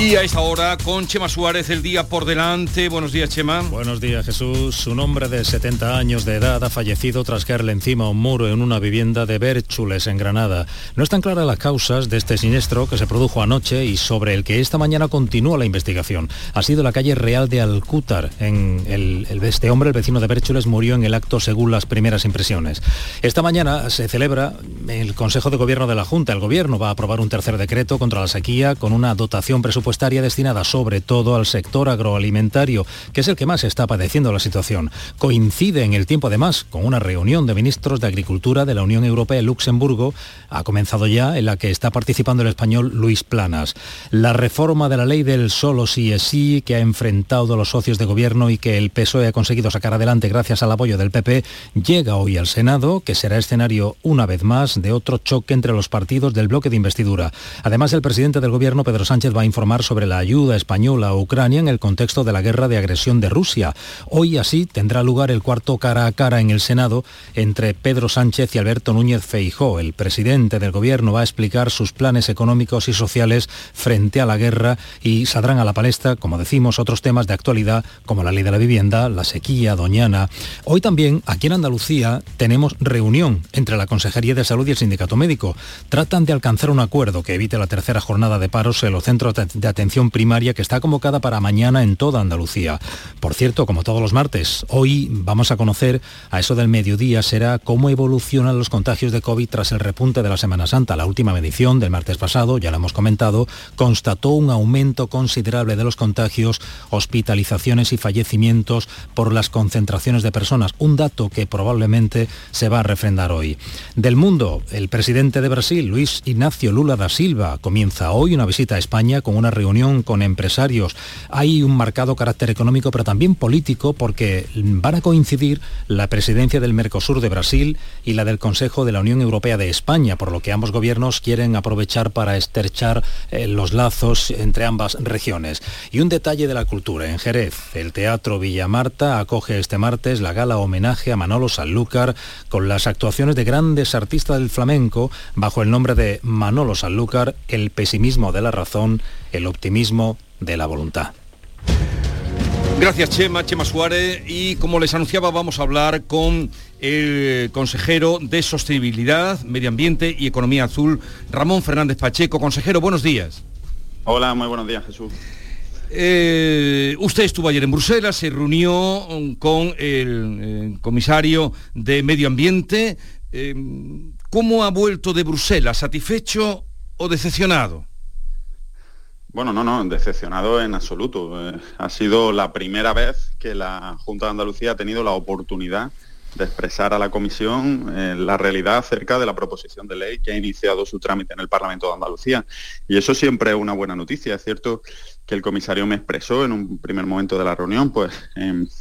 Y a esta hora, con Chema Suárez, el día por delante. Buenos días, Chema. Buenos días, Jesús. Un hombre de 70 años de edad ha fallecido tras caerle encima un muro en una vivienda de Bérchules, en Granada. No están claras las causas de este siniestro que se produjo anoche y sobre el que esta mañana continúa la investigación. Ha sido la calle Real de Alcútar. En el, este hombre, el vecino de Bérchules, murió en el acto según las primeras impresiones. Esta mañana se celebra el Consejo de Gobierno de la Junta. El Gobierno va a aprobar un tercer decreto contra la sequía con una dotación presupuestaria destinada sobre todo al sector agroalimentario, que es el que más está padeciendo la situación. Coincide en el tiempo además con una reunión de ministros de Agricultura de la Unión Europea en Luxemburgo, ha comenzado ya, en la que está participando el español Luis Planas. La reforma de la ley del solo sí es sí, que ha enfrentado a los socios de gobierno y que el PSOE ha conseguido sacar adelante gracias al apoyo del PP, llega hoy al Senado, que será escenario una vez más de otro choque entre los partidos del bloque de investidura. Además, el presidente del gobierno, Pedro Sánchez, va a informar sobre la ayuda española a Ucrania en el contexto de la guerra de agresión de Rusia. Hoy así tendrá lugar el cuarto cara a cara en el Senado entre Pedro Sánchez y Alberto Núñez Feijó. El presidente del gobierno va a explicar sus planes económicos y sociales frente a la guerra y saldrán a la palestra, como decimos, otros temas de actualidad como la ley de la vivienda, la sequía, Doñana. Hoy también, aquí en Andalucía, tenemos reunión entre la Consejería de Salud y el Sindicato Médico. Tratan de alcanzar un acuerdo que evite la tercera jornada de paros en los centros de atención primaria que está convocada para mañana en toda Andalucía. Por cierto, como todos los martes, hoy vamos a conocer a eso del mediodía será cómo evolucionan los contagios de COVID tras el repunte de la Semana Santa. La última medición del martes pasado, ya lo hemos comentado, constató un aumento considerable de los contagios, hospitalizaciones y fallecimientos por las concentraciones de personas, un dato que probablemente se va a refrendar hoy. Del mundo, el presidente de Brasil, Luis Ignacio Lula da Silva, comienza hoy una visita a España con una reunión con empresarios. Hay un marcado carácter económico, pero también político, porque van a coincidir la presidencia del Mercosur de Brasil y la del Consejo de la Unión Europea de España, por lo que ambos gobiernos quieren aprovechar para estrechar eh, los lazos entre ambas regiones. Y un detalle de la cultura. En Jerez, el Teatro Villa Marta acoge este martes la gala homenaje a Manolo Sanlúcar con las actuaciones de grandes artistas del flamenco bajo el nombre de Manolo Sanlúcar, el pesimismo de la razón el optimismo de la voluntad. Gracias Chema, Chema Suárez y como les anunciaba vamos a hablar con el consejero de Sostenibilidad, Medio Ambiente y Economía Azul, Ramón Fernández Pacheco. Consejero, buenos días. Hola, muy buenos días Jesús. Eh, usted estuvo ayer en Bruselas, se reunió con el, comisario de Medio Ambiente. Eh, ¿Cómo ha vuelto de Bruselas? ¿Satisfecho o decepcionado? Bueno, no, no, decepcionado en absoluto. Eh, ha sido la primera vez que la Junta de Andalucía ha tenido la oportunidad de expresar a la Comisión eh, la realidad acerca de la proposición de ley que ha iniciado su trámite en el Parlamento de Andalucía. Y eso siempre es una buena noticia. Es cierto que el comisario me expresó en un primer momento de la reunión pues,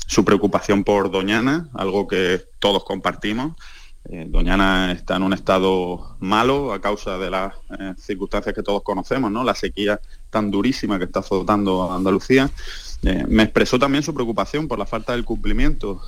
su preocupación por Doñana, algo que todos compartimos eh, Doñana está en un estado malo a causa de las eh, circunstancias que todos conocemos, ¿no? La sequía tan durísima que está azotando a Andalucía. Eh, me expresó también su preocupación por la falta del cumplimiento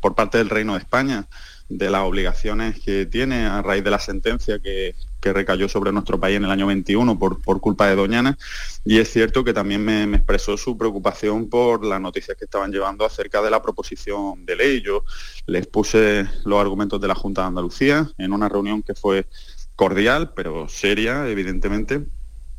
por parte del Reino de España de las obligaciones que tiene a raíz de la sentencia que, recayó sobre nuestro país en el año 21 por, por culpa de Doñana. Y es cierto que también me, expresó su preocupación por las noticias que estaban llevando acerca de la proposición de ley. Yo les puse los argumentos de la Junta de Andalucía en una reunión que fue cordial, pero seria, evidentemente,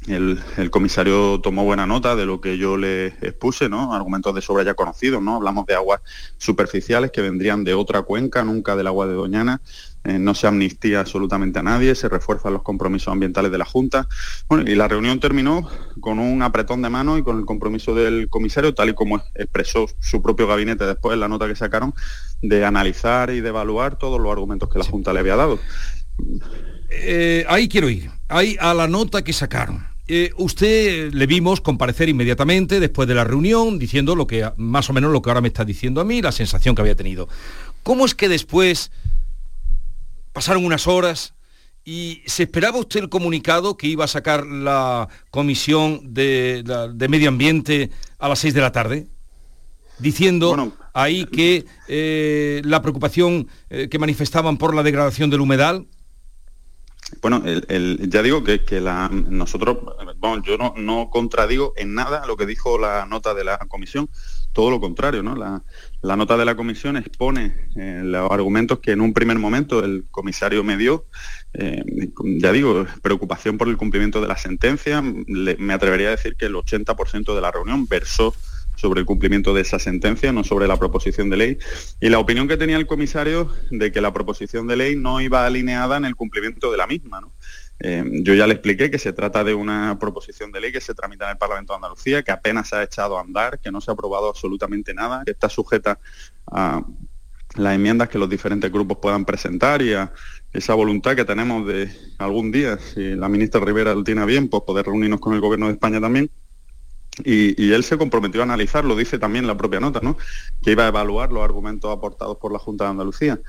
el, comisario tomó buena nota de lo que yo le expuse, ¿no? Argumentos de sobra ya conocidos, ¿no? Hablamos de aguas superficiales que vendrían de otra cuenca, nunca del agua de Doñana. Eh, no se amnistía absolutamente a nadie, se refuerzan los compromisos ambientales de la Junta. Bueno, y la reunión terminó con un apretón de mano y con el compromiso del comisario, tal y como expresó su propio gabinete después en la nota que sacaron, de analizar y de evaluar todos los argumentos que la Junta le había dado. Eh, ahí quiero ir, ahí a la nota que sacaron. Eh, usted le vimos comparecer inmediatamente después de la reunión diciendo lo que más o menos lo que ahora me está diciendo a mí, la sensación que había tenido. ¿Cómo es que después pasaron unas horas y se esperaba usted el comunicado que iba a sacar la comisión de, de medio ambiente a las 6 de la tarde? diciendo ahí que eh, la preocupación eh, que manifestaban por la degradación del humedal bueno, ya digo que, la, nosotros, yo no, no, contradigo en nada lo que dijo la nota de la comisión, todo lo contrario, ¿no? La, nota de la comisión expone eh, los argumentos que en un primer momento el comisario me dio, eh, ya digo, preocupación por el cumplimiento de la sentencia, me atrevería a decir que el 80% de la reunión versó sobre el cumplimiento de esa sentencia, no sobre la proposición de ley. Y la opinión que tenía el comisario de que la proposición de ley no iba alineada en el cumplimiento de la misma. Eh, yo ya le expliqué que se trata de una proposición de ley que se tramita en el Parlamento de Andalucía, que apenas se ha echado a andar, que no se ha aprobado absolutamente nada, que está sujeta a las enmiendas que los diferentes grupos puedan presentar y a esa voluntad que tenemos de algún día, si la ministra Rivera lo tiene bien, pues poder reunirnos con el Gobierno de España también y, él se comprometió a analizar, lo dice también la propia nota, ¿no? que iba a evaluar los argumentos aportados por la Junta de Andalucía.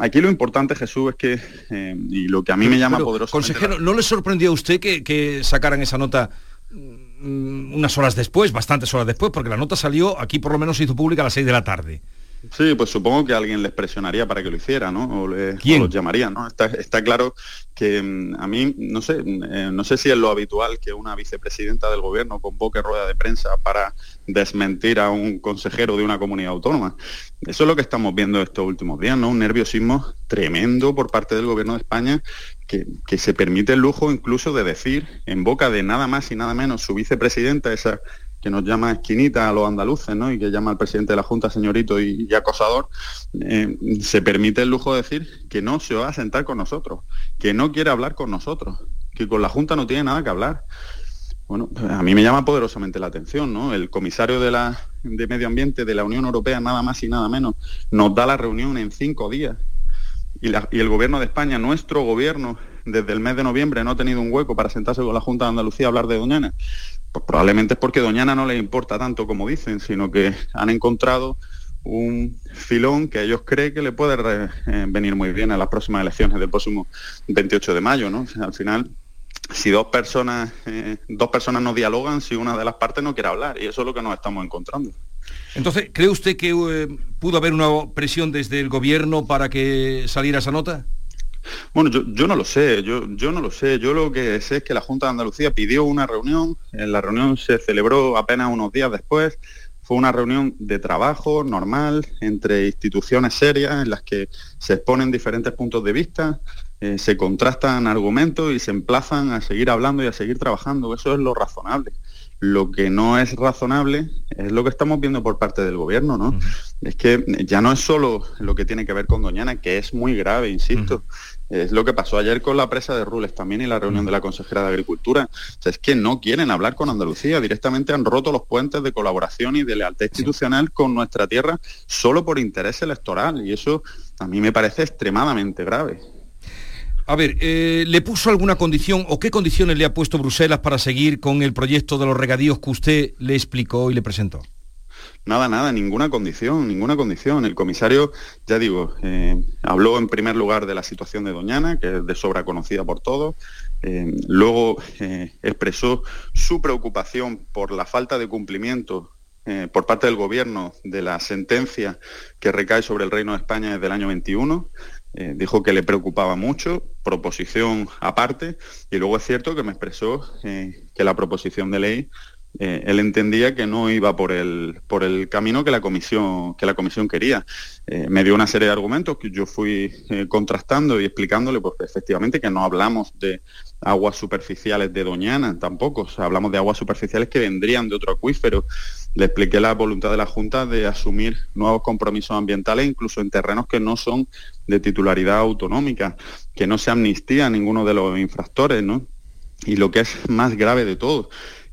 aquí lo importante, Jesús, es que, eh, y lo que a mí me llama poderoso... Consejero, ¿no le sorprendió a usted que, sacaran esa nota mm, unas horas después, bastantes horas después, porque la nota salió, aquí por lo menos se hizo pública a las 6 de la tarde? Sí, pues supongo que alguien les presionaría para que lo hiciera, ¿no? O, los llamaría, ¿no? Está, claro que mm, a mí, no sé, eh, no sé si es lo habitual que una vicepresidenta del gobierno convoque rueda de prensa para desmentir a un consejero de una comunidad autónoma. Eso es lo que estamos viendo estos últimos días, ¿no? Un nerviosismo tremendo por parte del gobierno de España que, que se permite el lujo incluso de decir en boca de nada más y nada menos su vicepresidenta, esa que nos llama esquinita a los andaluces, ¿no? Y que llama al presidente de la Junta señorito y, acosador, eh, se permite el lujo de decir que no se va a sentar con nosotros, que no quiere hablar con nosotros, que con la Junta no tiene nada que hablar. Bueno, a mí me llama poderosamente la atención, ¿no? El comisario de, la, de Medio Ambiente de la Unión Europea, nada más y nada menos, nos da la reunión en cinco días. Y, el gobierno de España, nuestro gobierno, desde el mes de noviembre no ha tenido un hueco para sentarse con la Junta de Andalucía a hablar de Doñana. Pues probablemente es porque Doñana no les importa tanto como dicen, sino que han encontrado un filón que ellos creen que le puede eh, venir muy bien a las próximas elecciones del próximo 28 de mayo, ¿no? al final, si dos personas, eh, dos personas no dialogan, si una de las partes no quiere hablar, y eso es lo que nos estamos encontrando. Entonces, ¿cree usted que eh, pudo haber una presión desde el gobierno para que saliera esa nota? Bueno, yo, no lo sé, yo, yo no lo sé. Yo lo que sé es que la Junta de Andalucía pidió una reunión, la reunión se celebró apenas unos días después, fue una reunión de trabajo normal entre instituciones serias en las que se exponen diferentes puntos de vista, eh, se contrastan argumentos y se emplazan a seguir hablando y a seguir trabajando. Eso es lo razonable. Lo que no es razonable es lo que estamos viendo por parte del gobierno, ¿no? Es que ya no es solo lo que tiene que ver con Doñana, que es muy grave, insisto. Es lo que pasó ayer con la presa de Rules también y la reunión de la consejera de Agricultura. O sea, es que no quieren hablar con Andalucía, directamente han roto los puentes de colaboración y de lealtad institucional con nuestra tierra solo por interés electoral. Y eso a mí me parece extremadamente grave. A ver, eh, ¿le puso alguna condición o qué condiciones le ha puesto Bruselas para seguir con el proyecto de los regadíos que usted le explicó y le presentó? Nada, nada, ninguna condición, ninguna condición. El comisario, ya digo, eh, habló en primer lugar de la situación de Doñana, que es de sobra conocida por todos. Eh, luego expresó su preocupación por la falta de cumplimiento por parte del Gobierno de la sentencia que recae sobre el Reino de España desde el año 21. Eh, dijo que le preocupaba mucho, proposición aparte, y luego es cierto que me expresó eh, que la proposición de ley eh, él entendía que no iba por el, por el camino que la comisión, que la comisión quería. me dio una serie de argumentos que yo fui contrastando y explicándole, pues efectivamente que no hablamos de aguas superficiales de Doñana tampoco, hablamos de aguas superficiales que vendrían de otro acuífero. Le expliqué la voluntad de la Junta de asumir nuevos compromisos ambientales, incluso en terrenos que no son de titularidad autonómica, que no se amnistía a ninguno de los infractores, ¿no? Y lo que es más grave de todo,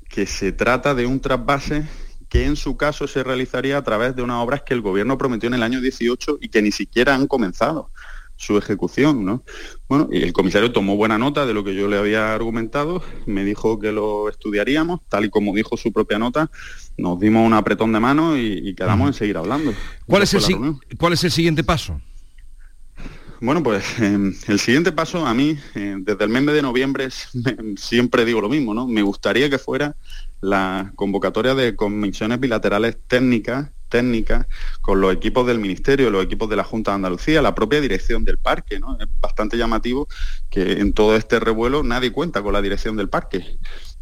que se trata de un trasvase que en su caso se realizaría a través de unas obras que el gobierno prometió en el año 18 y que ni siquiera han comenzado su ejecución, ¿no? Bueno, y el comisario tomó buena nota de lo que yo le había argumentado, me dijo que lo estudiaríamos, tal y como dijo su propia nota, nos dimos un apretón de mano y, quedamos en seguir hablando. ¿Cuál es, el, ¿Cuál es el siguiente paso? Bueno, pues em, el siguiente paso a mí, eh, desde el mes de noviembre, siempre digo lo mismo, ¿no? Me gustaría que fuera la convocatoria de comisiones bilaterales técnicas técnicas, con los equipos del Ministerio, los equipos de la Junta de Andalucía, la propia dirección del parque. ¿no? Es bastante llamativo que en todo este revuelo nadie cuenta con la dirección del parque.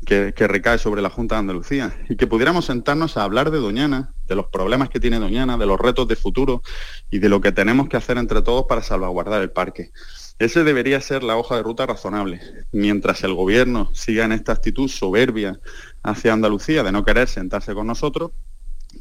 Que, recae sobre la Junta de Andalucía y que pudiéramos sentarnos a hablar de Doñana, de los problemas que tiene Doñana, de los retos de futuro y de lo que tenemos que hacer entre todos para salvaguardar el parque. Ese debería ser la hoja de ruta razonable. Mientras el gobierno siga en esta actitud soberbia hacia Andalucía de no querer sentarse con nosotros,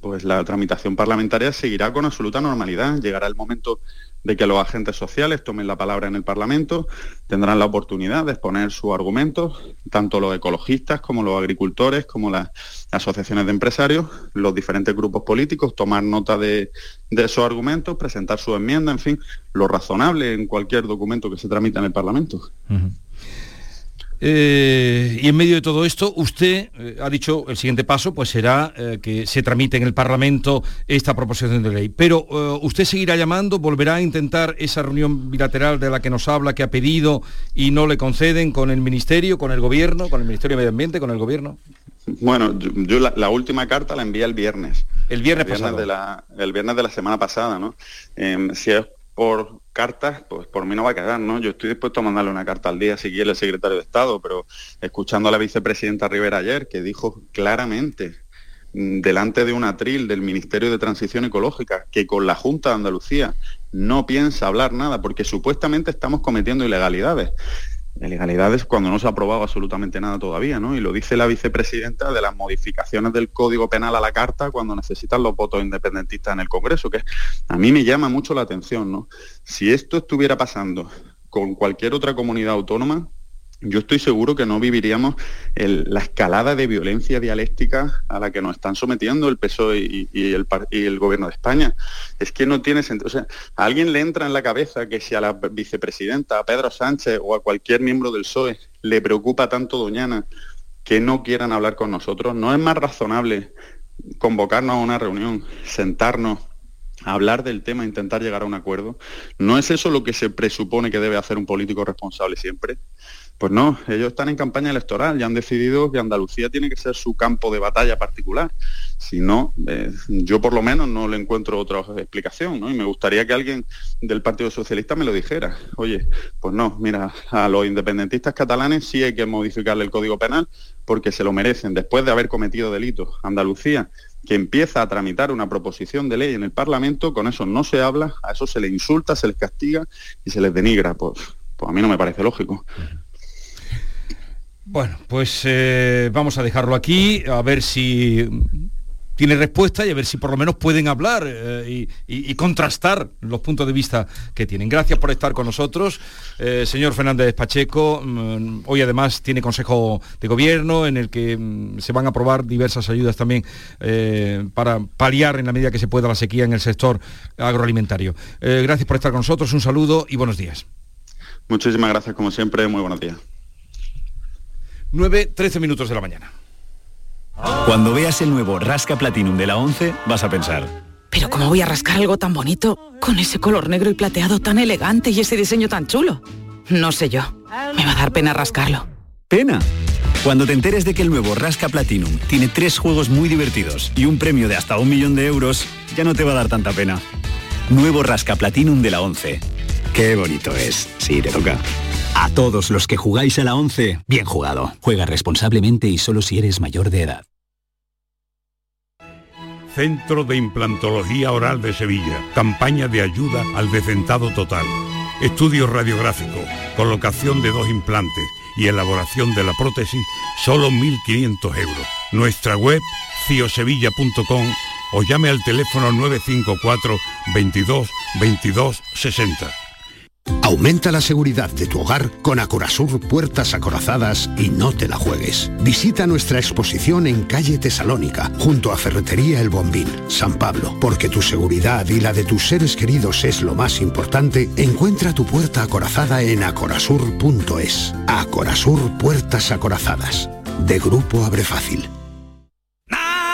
pues la tramitación parlamentaria seguirá con absoluta normalidad. Llegará el momento de que los agentes sociales tomen la palabra en el Parlamento, tendrán la oportunidad de exponer sus argumentos, tanto los ecologistas como los agricultores, como las asociaciones de empresarios, los diferentes grupos políticos, tomar nota de, esos argumentos, presentar su enmienda, en fin, lo razonable en cualquier documento que se tramita en el Parlamento. Eh, y en medio de todo esto, usted eh, ha dicho el siguiente paso, pues será eh, que se tramite en el Parlamento esta proposición de ley. Pero usted seguirá llamando, volverá a intentar esa reunión bilateral de la que nos habla, que ha pedido y no le conceden con el Ministerio, con el Gobierno, con el Ministerio de Medio Ambiente, con el Gobierno. Bueno, yo, la, última carta la envié el viernes. El viernes, pasado. De la, el viernes de la semana pasada, ¿no? Em, si es por cartas, pues por mí no va a quedar, ¿no? Yo estoy dispuesto a mandarle una carta al día si quiere el secretario de Estado, pero escuchando a la vicepresidenta Rivera ayer, que dijo claramente mm, delante de un atril del Ministerio de Transición Ecológica que con la Junta de Andalucía no piensa hablar nada porque supuestamente estamos cometiendo ilegalidades ilegalidades cuando no se ha aprobado absolutamente nada todavía, ¿no? Y lo dice la vicepresidenta de las modificaciones del Código Penal a la Carta cuando necesitan los votos independentistas en el Congreso, que a mí me llama mucho la atención, ¿no? Si esto estuviera pasando con cualquier otra comunidad autónoma, yo estoy seguro que no viviríamos la escalada de violencia dialéctica a la que nos están sometiendo el PSOE y, el, gobierno de España. Es que no tiene sentido. O sea, a alguien le entra en la cabeza que si a la vicepresidenta, a Pedro Sánchez o a cualquier miembro del PSOE le preocupa tanto Doñana que no quieran hablar con nosotros, no es más razonable convocarnos a una reunión, sentarnos hablar del tema, intentar llegar a un acuerdo. ¿No es eso lo que se presupone que debe hacer un político responsable siempre? Pues no, ellos están en campaña electoral y han decidido que Andalucía tiene que ser su campo de batalla particular. Si no, eh, yo por lo menos no le encuentro otra explicación, ¿no? Y me gustaría que alguien del Partido Socialista me lo dijera. Oye, pues no, mira, a los independentistas catalanes sí hay que modificarle el Código Penal porque se lo merecen después de haber cometido delitos. Andalucía, que empieza a tramitar una proposición de ley en el Parlamento, con eso no se habla, a eso se les insulta, se les castiga y se les denigra. Pues, pues a mí no me parece lógico. Bueno, pues eh, vamos a dejarlo aquí, a ver si tiene respuesta y a ver si por lo menos pueden hablar eh, y, contrastar los puntos de vista que tienen. Gracias por estar con nosotros. Eh, señor Fernández Pacheco, mm, hoy además tiene Consejo de Gobierno en el que mm, se van a aprobar diversas ayudas también para paliar en la medida que se pueda la sequía en el sector agroalimentario. gracias por estar con nosotros, un saludo y buenos días. Muchísimas gracias como siempre, muy buenos días. 9, 13 minutos de la mañana. Cuando veas el nuevo Rasca Platinum de la 11, vas a pensar. Pero ¿cómo voy a rascar algo tan bonito, con ese color negro y plateado tan elegante y ese diseño tan chulo? No sé yo. Me va a dar pena rascarlo. ¿Pena? Cuando te enteres de que el nuevo Rasca Platinum tiene tres juegos muy divertidos y un premio de hasta un millón de euros, ya no te va a dar tanta pena. Nuevo Rasca Platinum de la 11. Qué bonito es. Sí, te toca. A todos los que jugáis a la 11, bien jugado. Juega responsablemente y solo si eres mayor de edad. Centro de Implantología Oral de Sevilla. Campaña de ayuda al decentado total. Estudio radiográfico, colocación de dos implantes y elaboración de la prótesis, solo 1.500 euros. Nuestra web, ciosevilla.com o llame al teléfono 954 22 22 60. Aumenta la seguridad de tu hogar con Acorazur Puertas Acorazadas y no te la juegues. Visita nuestra exposición en calle Tesalónica, junto a Ferretería El Bombín, San Pablo. Porque tu seguridad y la de tus seres queridos es lo más importante, encuentra tu puerta acorazada en acorazur.es. Acorazur Puertas Acorazadas. De Grupo Abre Fácil.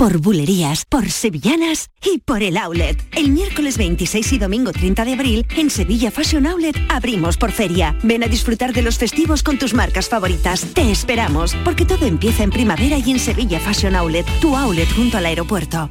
por bulerías, por sevillanas y por el outlet. El miércoles 26 y domingo 30 de abril, en Sevilla Fashion Outlet, abrimos por feria. Ven a disfrutar de los festivos con tus marcas favoritas. Te esperamos, porque todo empieza en primavera y en Sevilla Fashion Outlet, tu outlet junto al aeropuerto.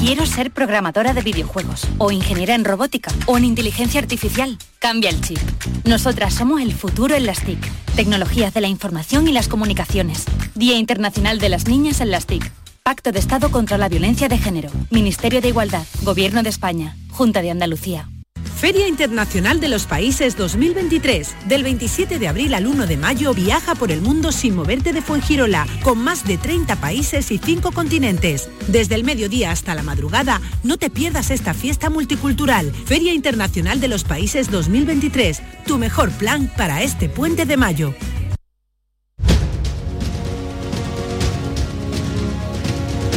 Quiero ser programadora de videojuegos, o ingeniera en robótica, o en inteligencia artificial. Cambia el chip. Nosotras somos el futuro en las TIC. Tecnologías de la información y las comunicaciones. Día Internacional de las Niñas en las TIC. Pacto de Estado contra la Violencia de Género, Ministerio de Igualdad, Gobierno de España, Junta de Andalucía. Feria Internacional de los Países 2023. Del 27 de abril al 1 de mayo viaja por el mundo sin moverte de Fuengirola, con más de 30 países y 5 continentes. Desde el mediodía hasta la madrugada, no te pierdas esta fiesta multicultural. Feria Internacional de los Países 2023. Tu mejor plan para este puente de mayo.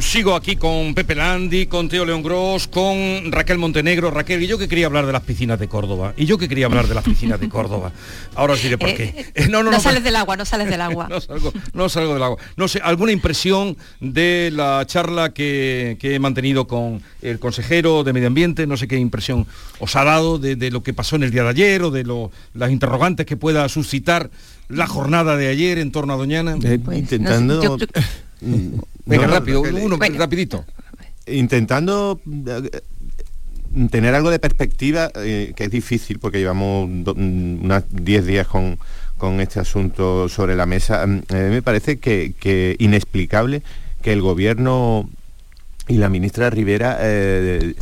sigo aquí con Pepe Landi, con Teo León Gross, con Raquel Montenegro. Raquel, y yo que quería hablar de las piscinas de Córdoba. Y yo que quería hablar de las piscinas de Córdoba. Ahora os diré por qué. Eh, eh, no, no, no, sales del agua, no sales del agua. no, salgo, no salgo del agua. No sé, ¿alguna impresión de la charla que, he mantenido con el consejero de Medio Ambiente? No sé qué impresión os ha dado de, lo que pasó en el día de ayer o de las interrogantes que pueda suscitar la jornada de ayer en torno a Doñana. Pues, intentando... Venga, rápido, uno, rapidito. Intentando eh, tener algo de perspectiva, eh, que es difícil porque llevamos mm, unos 10 días con, este asunto sobre la mesa, mm, me parece que, inexplicable que el gobierno y la ministra Rivera eh,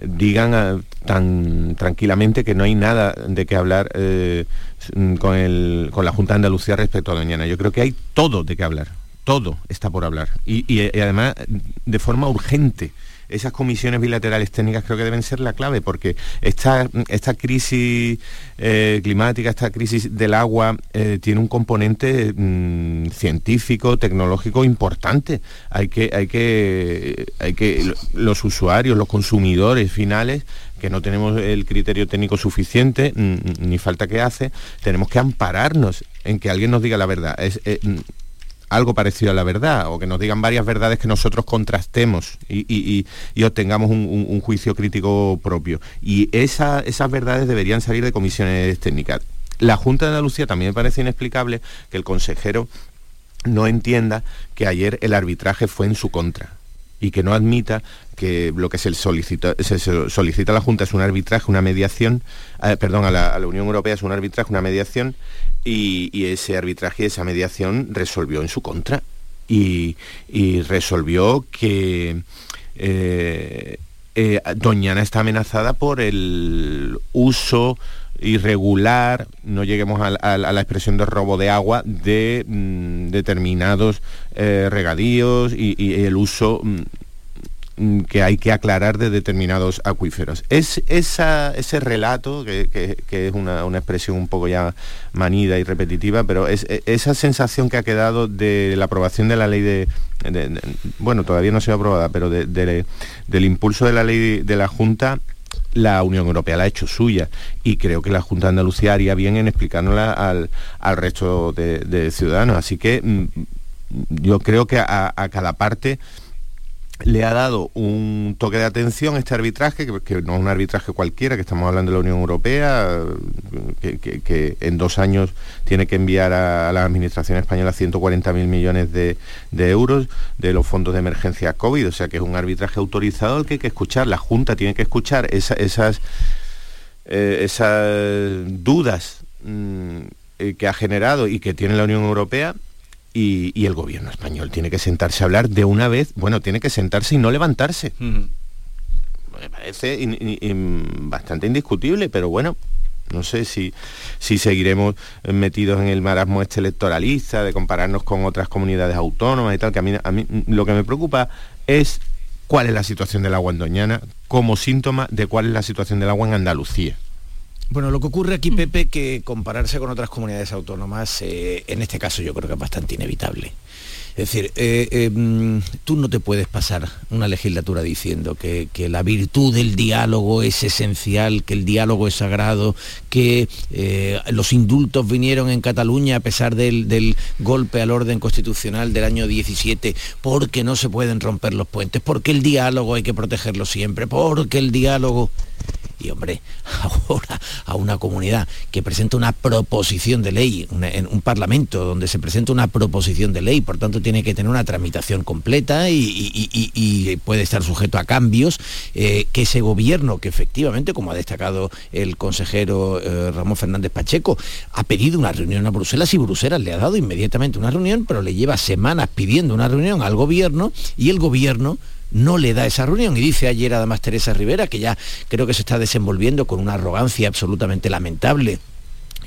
digan tan tranquilamente que no hay nada de qué hablar con, con la Junta de Andalucía respecto a Doñana. Yo creo que hay todo de qué hablar todo está por hablar. Y, además de forma urgente esas comisiones bilaterales técnicas creo que deben ser la clave, porque esta, esta crisis eh, climática, esta crisis del agua, eh, tiene un componente mm, científico, tecnológico importante. Hay que, hay que, hay que, los usuarios, los consumidores finales, que no tenemos el criterio técnico suficiente, mm, ni falta que hace, tenemos que ampararnos en que alguien nos diga la verdad. Eh, algo parecido a la verdad, o que nos digan varias verdades que nosotros contrastemos y, obtengamos un, juicio crítico propio. Y esas verdades deberían salir de comisiones técnicas. La Junta de Andalucía también me parece inexplicable que el consejero no entienda que ayer el arbitraje fue en su contra y que no admita que lo que se solicita, se solicita a la Junta es un arbitraje, una mediación, eh, perdón, a la, Unión Europea es un arbitraje, una mediación, y, ese arbitraje esa mediación resolvió en su contra. Y, resolvió que eh, eh, Doñana está amenazada por el uso irregular, no lleguemos a, la expresión de robo de agua, de mm, determinados regadíos y, el uso Mm, que hay que aclarar de determinados acuíferos. Es ese relato, que, es una, expresión un poco ya manida y repetitiva, pero e, esa sensación que ha quedado de la aprobación de la ley de, bueno, todavía no ha sido aprobada, pero del impulso de la ley de la Junta la Unión Europea la ha hecho suya y creo que la Junta de Andalucía haría bien en explicárnosla al, resto de, ciudadanos. Así que mm, yo creo que a cada parte le ha dado un toque de atención este arbitraje, que, no es un arbitraje cualquiera, que estamos hablando de la Unión Europea, que, en dos años tiene que enviar a, la Administración Española 140.000 millones de, euros de los fondos de emergencia COVID, o sea que es un arbitraje autorizado al que hay que escuchar, la Junta tiene que escuchar esas eh, esas dudas mm, eh, que ha generado y que tiene la Unión Europea y, el gobierno español tiene que sentarse a hablar de una vez, bueno, tiene que sentarse y no levantarse. Me parece bastante indiscutible, pero bueno, no sé si, si seguiremos metidos en el marasmo este electoralista de compararnos con otras comunidades autónomas y tal, que a mí, a mí lo que me preocupa es cuál es la situación del agua en Doñana como síntoma de cuál es la situación del agua en Andalucía. Bueno, lo que ocurre aquí, Pepe, que compararse con otras comunidades autónomas, eh, en este caso yo creo que es bastante inevitable. Es decir, eh, eh, mm, tú no te puedes pasar una legislatura diciendo que, la virtud del diálogo es esencial, que el diálogo es sagrado, que eh, los indultos vinieron en Cataluña a pesar del, del, golpe al orden constitucional del año 17, porque no se pueden romper los puentes, porque el diálogo hay que protegerlo siempre, porque el diálogo... Y hombre, ahora a una comunidad que presenta una proposición de ley, en un parlamento donde se presenta una proposición de ley, por tanto tiene que tener una tramitación completa y, puede estar sujeto a cambios, eh, que ese gobierno, que efectivamente, como ha destacado el consejero eh, Ramón Fernández Pacheco, ha pedido una reunión a Bruselas y Bruselas le ha dado inmediatamente una reunión, pero le lleva semanas pidiendo una reunión al gobierno y el gobierno no le da esa reunión. Y dice ayer además Teresa Rivera, que ya creo que se está desenvolviendo con una arrogancia absolutamente lamentable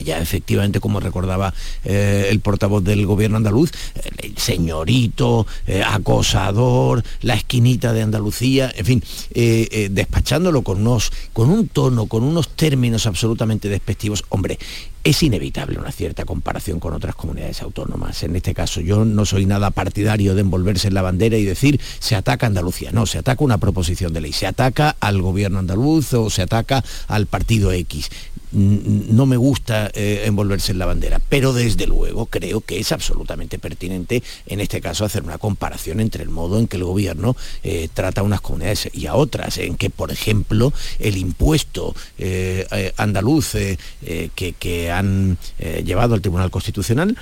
ya efectivamente, como recordaba eh, el portavoz del gobierno andaluz, el señorito, eh, acosador, la esquinita de Andalucía, en fin, eh, despachándolo con, unos, con un tono, con unos términos absolutamente despectivos. Hombre, es inevitable una cierta comparación con otras comunidades autónomas. En este caso, yo no soy nada partidario de envolverse en la bandera y decir se ataca Andalucía. No, se ataca una proposición de ley, se ataca al gobierno andaluz o se ataca al partido X no me gusta eh, envolverse en la bandera, pero desde luego creo que es absolutamente pertinente en este caso hacer una comparación entre el modo en que el gobierno eh, trata a unas comunidades y a otras, en que por ejemplo el impuesto eh, andaluz que, han llevado al Tribunal Constitucional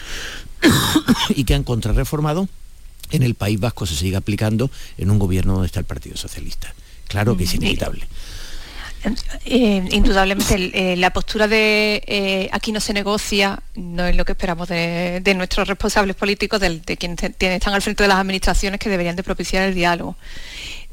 y que han contrarreformado, en el País Vasco se sigue aplicando en un gobierno donde está el Partido Socialista. Claro que es mm, inevitable. Eh, indudablemente eh, la postura de eh, aquí no se negocia no es lo que esperamos de, nuestros responsables políticos, de, de quienes están al frente de las administraciones que deberían de propiciar el diálogo.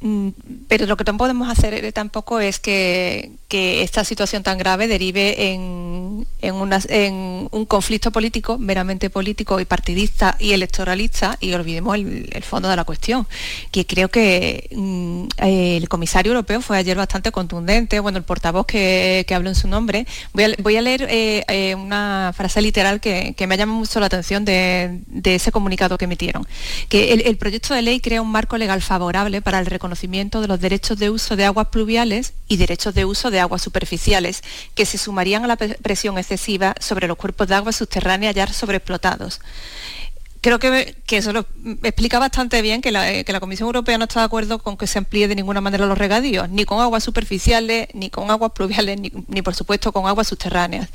Mm, pero lo que no podemos hacer eh, tampoco es que, esta situación tan grave derive en, un conflicto político, meramente político y partidista y electoralista, y olvidemos el, fondo de la cuestión, que creo que mm, el comisario europeo fue ayer bastante contundente, bueno, el portavoz que, habló en su nombre. Voy a, leer eh, eh, una frase literal que, me ha llamado mucho la atención de, ese comunicado que emitieron, que el, el proyecto de ley crea un marco legal favorable para el reconocimiento de los derechos de uso de aguas pluviales y derechos de uso de aguas superficiales, que se sumarían a la presión excesiva sobre los cuerpos de agua subterráneas ya sobreexplotados creo que, eso lo explica bastante bien que la, Comisión Europea no está de acuerdo con que se amplíe de ninguna manera los regadíos, ni con aguas superficiales, ni con aguas pluviales, ni, por supuesto con aguas subterráneas.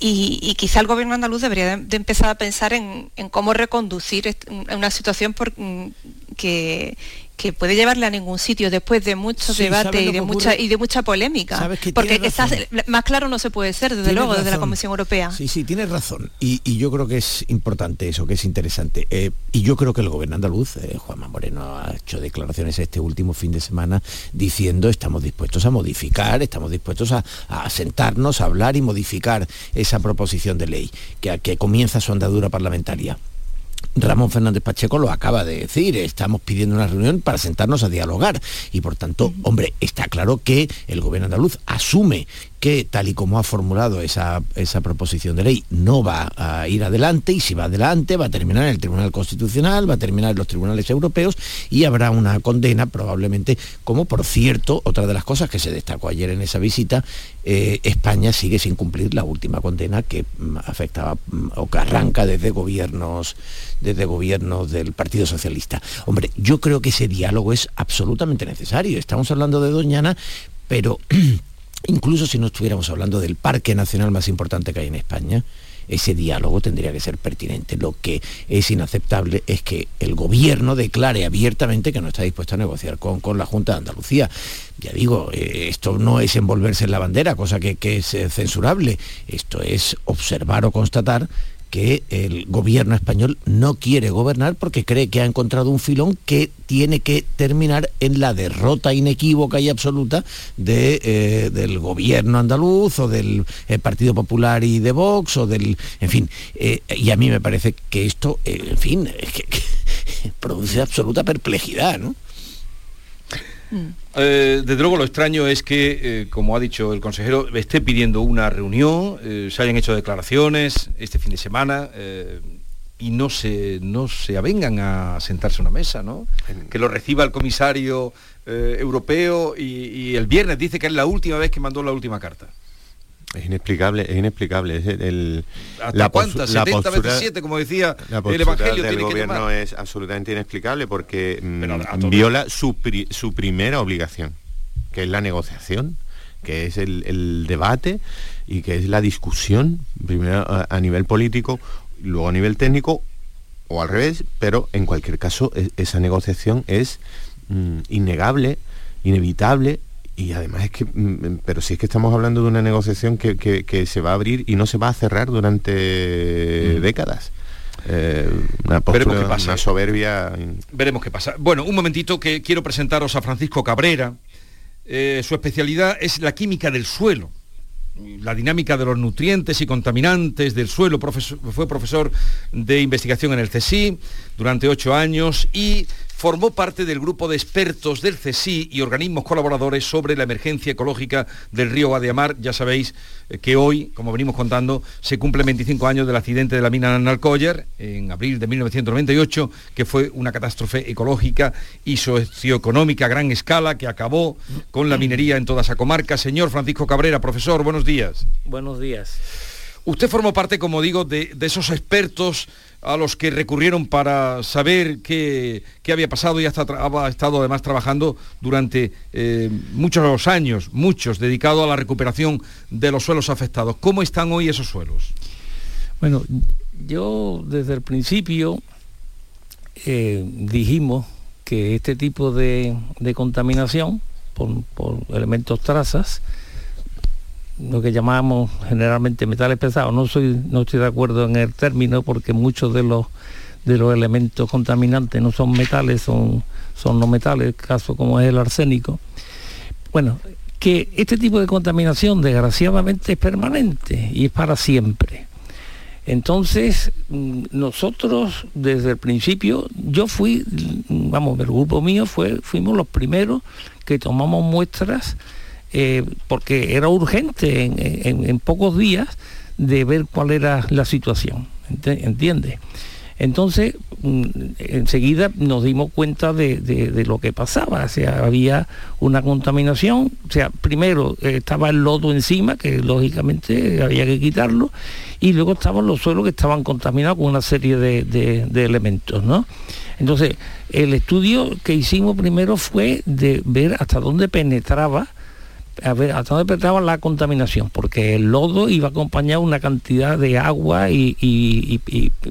Y, quizá el gobierno andaluz debería de, empezar a pensar en, cómo reconducir una situación por, mm, que, que puede llevarle a ningún sitio después de mucho debate y de mucha y de mucha polémica porque más claro no se puede ser desde luego desde la Comisión Europea. Sí sí tienes razón. Y, yo creo que es importante eso que es interesante. Eh, y yo creo que el gobierno andaluz eh, Juanma Moreno ha hecho declaraciones este último fin de semana diciendo estamos dispuestos a modificar estamos dispuestos a, sentarnos a hablar y modificar esa proposición de ley que, que comienza su andadura parlamentaria Ramón Fernández Pacheco lo acaba de decir, estamos pidiendo una reunión para sentarnos a dialogar. Y por tanto, hombre, está claro que el gobierno andaluz asume que tal y como ha formulado esa, esa, proposición de ley no va a ir adelante y si va adelante va a terminar en el Tribunal Constitucional, va a terminar en los tribunales europeos y habrá una condena probablemente, como por cierto, otra de las cosas que se destacó ayer en esa visita, eh, España sigue sin cumplir la última condena que mm, afectaba mm, o que arranca desde gobiernos, desde gobiernos del Partido Socialista. Hombre, yo creo que ese diálogo es absolutamente necesario. Estamos hablando de Doñana, pero incluso si no estuviéramos hablando del parque nacional más importante que hay en España, ese diálogo tendría que ser pertinente. Lo que es inaceptable es que el gobierno declare abiertamente que no está dispuesto a negociar con, con la Junta de Andalucía. Ya digo, eh, esto no es envolverse en la bandera, cosa que, es eh, censurable. Esto es observar o constatar que el gobierno español no quiere gobernar porque cree que ha encontrado un filón que tiene que terminar en la derrota inequívoca y absoluta de, eh, del gobierno andaluz o del eh, Partido Popular y de Vox o del... En fin, eh, y a mí me parece que esto, en fin, que, que produce absoluta perplejidad, ¿no? Eh, desde luego lo extraño es que, eh, como ha dicho el consejero, esté pidiendo una reunión, eh, se hayan hecho declaraciones este fin de semana eh, y no se, no se avengan a sentarse a una mesa, ¿no? Que lo reciba el comisario europeo y, y el viernes dice que es la última vez que mandó la última carta. Es inexplicable, es inexplicable. Es el, el- ¿Hasta la 70 postura- veces 7, como decía la el postura Evangelio, del tiene que gobierno es absolutamente inexplicable porque mm, todo. viola su, pri- su primera obligación, que es la negociación, que es el, el debate y que es la discusión, primero a, a nivel político, luego a nivel técnico o al revés, pero en cualquier caso e- esa negociación es mm, innegable, inevitable y además es que, mm, pero si es que estamos hablando de una negociación que, que- que se va a abrir y no se va a cerrar durante décadas. Eh, una, Veremos qué pasa. una soberbia. Veremos qué pasa. Bueno, un momentito que quiero presentaros a Francisco Cabrera. Eh, su especialidad es la química del suelo, la dinámica de los nutrientes y contaminantes del suelo. Profesor- fue profesor de investigación en el CSI durante ocho años y formó parte del grupo de expertos del CSI y organismos colaboradores sobre la emergencia ecológica del río Guadiamar. Ya sabéis eh, que hoy, como venimos contando, se cumplen 25 años del accidente de la mina Nalcoyer en abril de 1998, que fue una catástrofe ecológica y socioeconómica a gran escala que acabó con la minería en toda esa comarca. Señor Francisco Cabrera, profesor, buenos días. Buenos días. Usted formó parte, como digo, de, de esos expertos a los que recurrieron para saber qué, qué había pasado y hasta ha estado además trabajando durante eh, muchos años, muchos, dedicado a la recuperación de los suelos afectados. ¿Cómo están hoy esos suelos? Bueno, yo desde el principio eh, dijimos que este tipo de, de contaminación por, por elementos trazas, lo que llamamos generalmente metales pesados, no soy, no estoy de acuerdo en el término porque muchos de los de los elementos contaminantes no son metales, son, son no metales, caso como es el arsénico. Bueno, que este tipo de contaminación desgraciadamente es permanente y es para siempre. Entonces, mm, nosotros desde el principio, yo fui, mm, vamos, el grupo mío fue, fuimos los primeros que tomamos muestras eh, porque era urgente en, pocos días de ver cuál era la situación, ¿entiendes? Entonces, mm, enseguida nos dimos cuenta de, lo que pasaba, o sea, había una contaminación, o sea, primero eh, estaba el lodo encima, que lógicamente había que quitarlo, y luego estaban los suelos que estaban contaminados con una serie de- de elementos, ¿no? Entonces, el estudio que hicimos primero fue de ver hasta dónde penetraba a ver hasta dónde penetraba la contaminación, porque el lodo iba acompañado una cantidad de agua y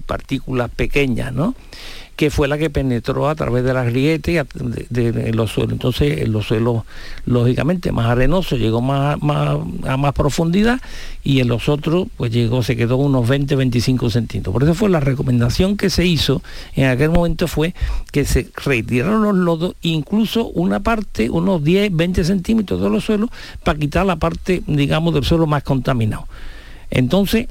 partículas pequeñas, ¿no? Que fue la que penetró a través de las grietas de, los suelos. Entonces, en los suelos, lógicamente, más arenosos llegó más, más- a más profundidad y en los otros, pues llegó, se quedó unos 20, 25 centímetros. Por eso fue la recomendación que se hizo en aquel momento fue que se retiraron los lodos, incluso una parte, unos 10, 20 centímetros de los suelos, para quitar la parte, digamos, del suelo más contaminado. Entonces,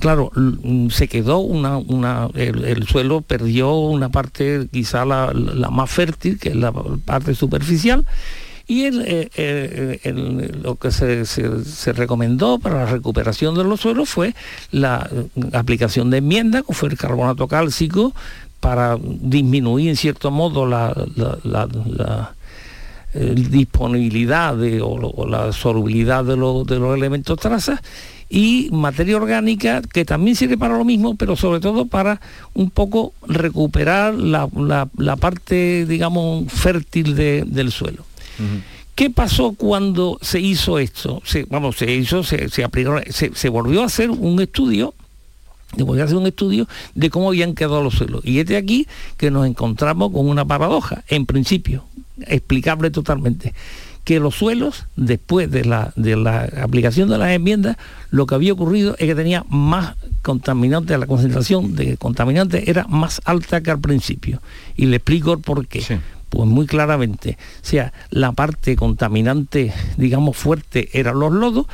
claro, mm, se quedó una, una el, el suelo perdió una parte quizá la, la más fértil, que es la parte superficial, y eh, eh, lo que se, se- recomendó para la recuperación de los suelos fue la eh, aplicación de enmienda, que fue el carbonato cálcico, para disminuir en cierto modo la, la- eh, disponibilidad de- o la solubilidad de, lo- de los elementos trazas y materia orgánica que también sirve para lo mismo, pero sobre todo para un poco recuperar la, la- la parte, digamos, fértil de- del suelo. ¿Qué pasó cuando se hizo esto? Se, vamos, se hizo, se, se aplicó- se- se volvió a hacer un estudio voy a hacer un estudio de cómo habían quedado los suelos. Y este aquí que nos encontramos con una paradoja, en principio, explicable totalmente que los suelos, después de la, de la aplicación de las enmiendas, lo que había ocurrido es que tenía más contaminantes, la concentración de contaminantes era más alta que al principio. Y le explico el por qué. Pues muy claramente, o sea, la parte contaminante, digamos, fuerte eran los lodos,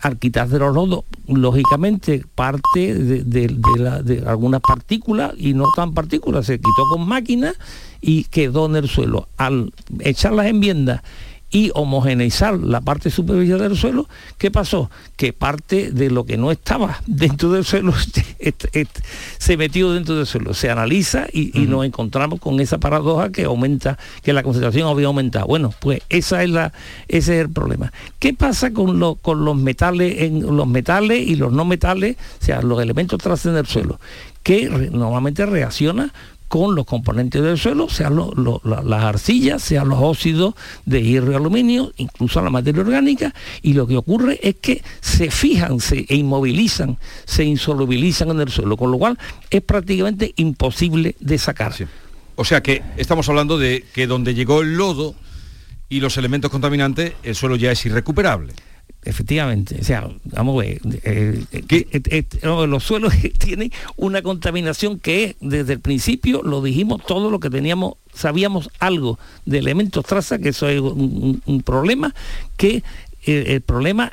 al quitarse los lodos, lógicamente parte de, de, algunas partículas y no tan partículas, se quitó con máquinas y quedó en el suelo. Al echar las enmiendas y homogeneizar la parte superficial del suelo, ¿qué pasó? Que parte de lo que no estaba dentro del suelo se metió dentro del suelo, se analiza y, nos encontramos con esa paradoja que aumenta, que la concentración había aumentado. Bueno, pues esa es la, ese es el problema. ¿Qué pasa con, con los metales, en los metales y los no metales, o sea, los elementos tras en el suelo? que normalmente reacciona con los componentes del suelo, sean las arcillas, sean los óxidos de hierro y aluminio, incluso la materia orgánica, y lo que ocurre es que se fijan, se inmovilizan, se insolubilizan en el suelo, con lo cual es prácticamente imposible de sacar. O sea que estamos hablando de que donde llegó el lodo y los elementos contaminantes, el suelo ya es irrecuperable. Efectivamente, o sea, vamos a ver, eh, eh, eh, los suelos tienen una contaminación que desde el principio, lo dijimos todo lo que teníamos, sabíamos algo de elementos traza, que eso es un, problema, que el problema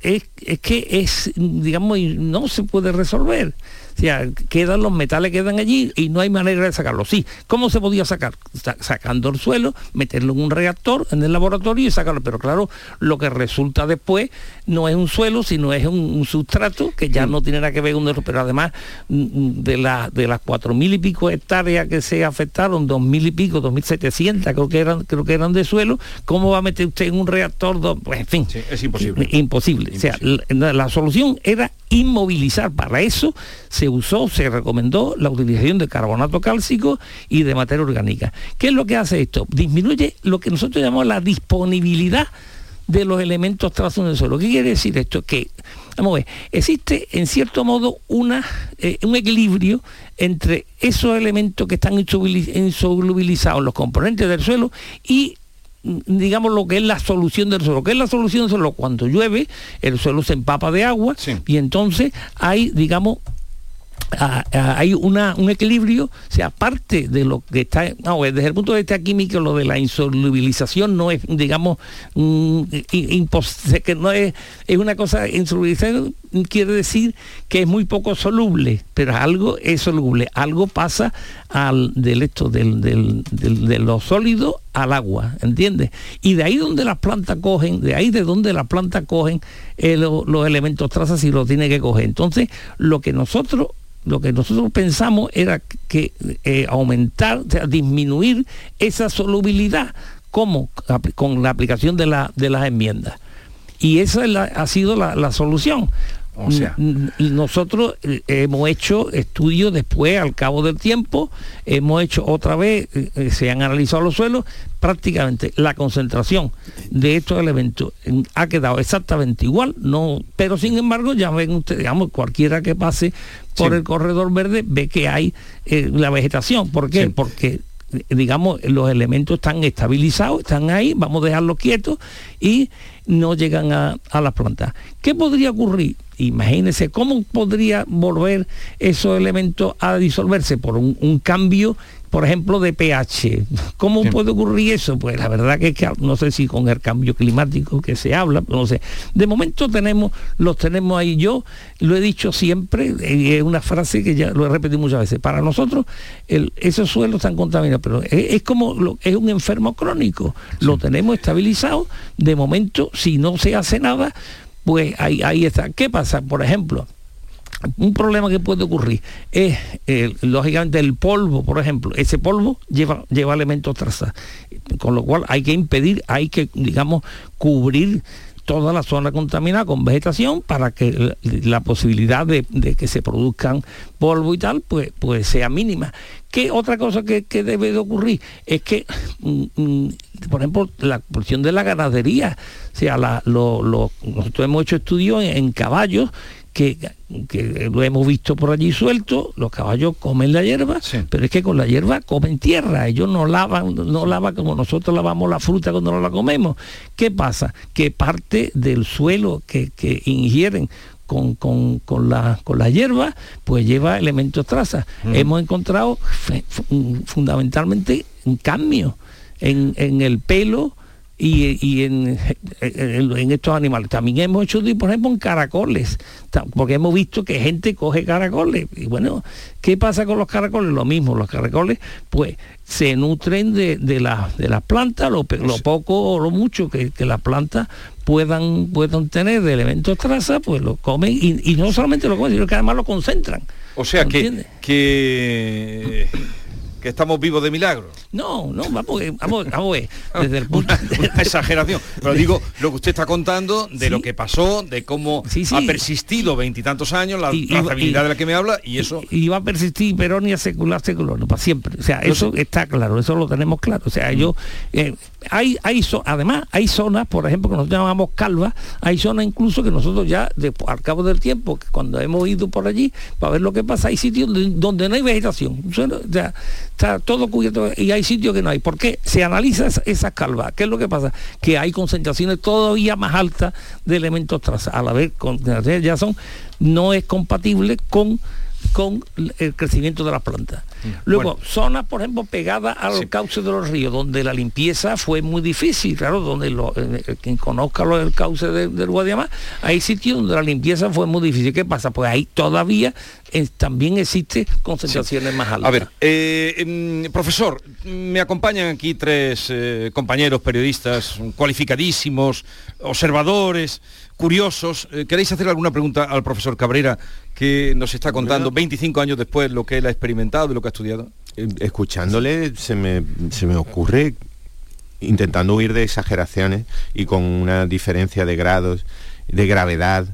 es, es, que es, digamos, no se puede resolver. O sea, quedan los metales, quedan allí y no hay manera de sacarlos. Sí, ¿cómo se podía sacar? Sacando el suelo, meterlo en un reactor, en el laboratorio y sacarlo. Pero claro, lo que resulta después no es un suelo, sino es un, sustrato que ya no tiene nada que ver con eso. Pero además, mm, mm, de, la, de las cuatro mil y pico hectáreas que se afectaron, dos mil y pico, dos mil setecientas creo que eran, creo que eran de suelo, ¿cómo va a meter usted en un reactor? Pues, en fin, es imposible. Imposible. O sea, la solución era inmovilizar. Para eso se usó, se recomendó la utilización de carbonato cálcico y de materia orgánica. ¿Qué es lo que hace esto? Disminuye lo que nosotros llamamos la disponibilidad de los elementos trazos del suelo. ¿Qué quiere decir esto? Que, vamos a ver, existe en cierto modo una, eh, un equilibrio entre esos elementos que están insolubilizados en los componentes del suelo y digamos lo que es la solución del suelo. ¿Qué es la solución del suelo? Cuando llueve, el suelo se empapa de agua y entonces hay, digamos, hay una, un equilibrio, o sea, aparte de lo que está, desde el punto de vista químico, lo de la insolubilización no es, digamos, mm, que no es, es una cosa, insolubilización quiere decir que es muy poco soluble, pero algo es soluble, algo pasa al, del esto, del, del, de lo sólido al agua, ¿entiendes? Y de ahí donde las plantas cogen, de ahí de donde las plantas cogen eh, los elementos trazas y lo tiene que coger. Entonces, lo que nosotros lo que nosotros pensamos era que eh, aumentar, o sea, disminuir esa solubilidad como con la aplicación de, la, de las enmiendas. Y esa ha sido la solución. O sea, nosotros eh, hemos hecho estudios después, al cabo del tiempo, hemos hecho otra vez, eh, eh, se han analizado los suelos, prácticamente la concentración de estos elementos ha quedado exactamente igual, no, pero sin embargo, ya ven ustedes, digamos, cualquiera que pase por el corredor verde ve que hay la vegetación. ¿Por qué? Porque digamos, los elementos están estabilizados, están ahí, vamos a dejarlos quietos y no llegan a, a las plantas. ¿Qué podría ocurrir? Imagínense cómo podría volver esos elementos a disolverse por un, cambio por ejemplo, de pH. ¿Cómo puede ocurrir eso? Pues la verdad que es que no sé si con el cambio climático que se habla, no sé. De momento tenemos, los tenemos ahí. Yo lo he dicho siempre, es una frase que ya lo he repetido muchas veces. Para nosotros, esos suelos están contaminados, pero es, como es un enfermo crónico. Lo tenemos estabilizado. De momento, si no se hace nada, pues ahí, ahí está. ¿Qué pasa? Por ejemplo, un problema que puede ocurrir es, eh, lógicamente, el polvo, por ejemplo. Ese polvo lleva, lleva elementos traza, con lo cual hay que impedir, hay que, digamos, cubrir toda la zona contaminada con vegetación para que la posibilidad de, que se produzcan polvo y tal, pues, pues sea mínima. ¿Qué otra cosa que, debe de ocurrir? Es que, mm, mm, por ejemplo, la cuestión de la ganadería, o sea, nosotros hemos hecho estudios en, caballos que, que lo hemos visto por allí suelto, los caballos comen la hierba, pero es que con la hierba comen tierra, ellos no lavan, no lavan como nosotros lavamos la fruta cuando no la comemos. ¿Qué pasa? Que parte del suelo que, que ingieren con, con, con, la, con la hierba, pues lleva elementos trazas. Hemos encontrado fundamentalmente un cambio en, en el pelo, y, en, estos animales. También hemos hecho, por ejemplo, en caracoles, porque hemos visto que gente coge caracoles. Y bueno, ¿qué pasa con los caracoles? Lo mismo, los caracoles, pues se nutren de, de, de las plantas, lo, poco o lo mucho que, las plantas puedan, puedan tener de elementos traza, pues lo comen y, no solamente lo comen, sino que además lo concentran. O sea que, que que estamos vivos de milagro. No, no, vamos, vamos, vamos desde el punto de exageración. Pero digo lo que usted está contando de lo que pasó, de cómo ha persistido veintitantos años la trazabilidad de la que me habla y eso. Y, va a persistir Peronia secular, secular, no, para siempre. O sea, eso está claro, eso lo tenemos claro. O sea, yo eh, hay, hay además hay zonas, por ejemplo, que nosotros llamamos calvas, hay zonas incluso que nosotros ya al cabo del tiempo, cuando hemos ido por allí para ver lo que pasa, hay sitios donde, no hay vegetación. ya, está todo cubierto y hay sitios que no hay. ¿Por qué? Se analiza esas calvas. ¿Qué es lo que pasa? Que hay concentraciones todavía más altas de elementos trazas. A la vez, ya son, no es compatible con con el crecimiento de las plantas. Mm. Luego, zonas, por ejemplo, pegadas al cauce de los ríos, donde la limpieza fue muy difícil, claro, donde lo, eh, quien conozca el cauce del Guadiamar, hay sitios donde la limpieza fue muy difícil. ¿Qué pasa? Pues ahí todavía eh, también existe concentraciones más altas. A ver, eh, em, profesor, me acompañan aquí tres compañeros periodistas cualificadísimos, observadores, curiosos. ¿Queréis hacer alguna pregunta al profesor Cabrera que nos está contando 25 años después lo que él ha experimentado y lo que ha estudiado? Eh, escuchándole se me, se me ocurre, intentando huir de exageraciones y con una diferencia de grados, de gravedad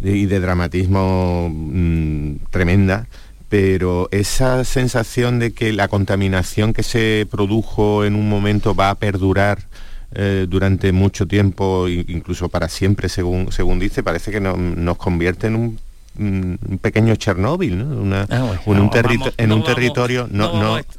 y de dramatismo mm, tremenda, pero esa sensación de que la contaminación que se produjo en un momento va a perdurar eh, durante mucho tiempo, incluso para siempre, según, según dice, parece que nos convierte en un un pequeño Chernóbil, ¿no? Ah, en un, territorio no,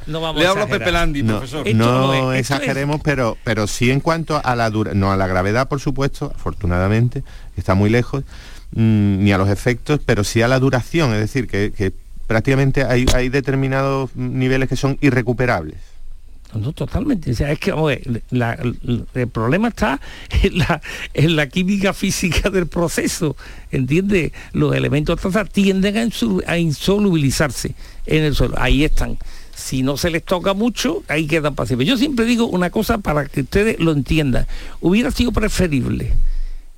no, le hablo a Pepe Landi, profesor. No, exageremos, pero pero sí en cuanto a la dura, no a la gravedad, por supuesto, afortunadamente, está muy lejos, mm, ni a los efectos, pero sí a la duración, es decir, que, prácticamente hay, hay determinados niveles que son irrecuperables. No, totalmente. O sea, es que el problema está en la, química física del proceso. ¿Entiendes? Los elementos tienden a, insolubilizarse en el suelo. Ahí están. Si no se les toca mucho, ahí quedan pasivos. Yo siempre digo una cosa para que ustedes lo entiendan. Hubiera sido preferible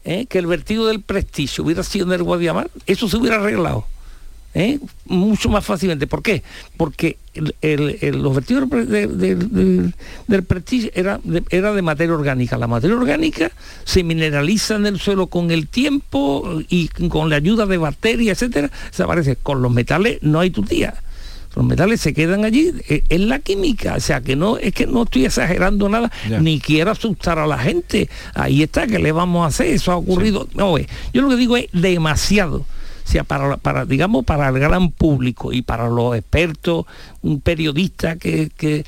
¿eh? que el vertido del prestigio hubiera sido en el Guadiamar. Eso se hubiera arreglado ¿eh? mucho más fácilmente. ¿Por qué? Porque los vertidos del prestigio era de, era de materia orgánica. La materia orgánica se mineraliza en el suelo con el tiempo y con la ayuda de bacterias, etcétera, se aparece. Con los metales no hay tutía. Los metales se quedan allí, eh, es la química, o sea que no, es que no estoy exagerando nada, ni quiero asustar a la gente. Ahí está, que le vamos a hacer? Eso ha ocurrido. No, yo lo que digo es demasiado sea para, para, digamos, para el gran público y para los expertos, un periodista que, que,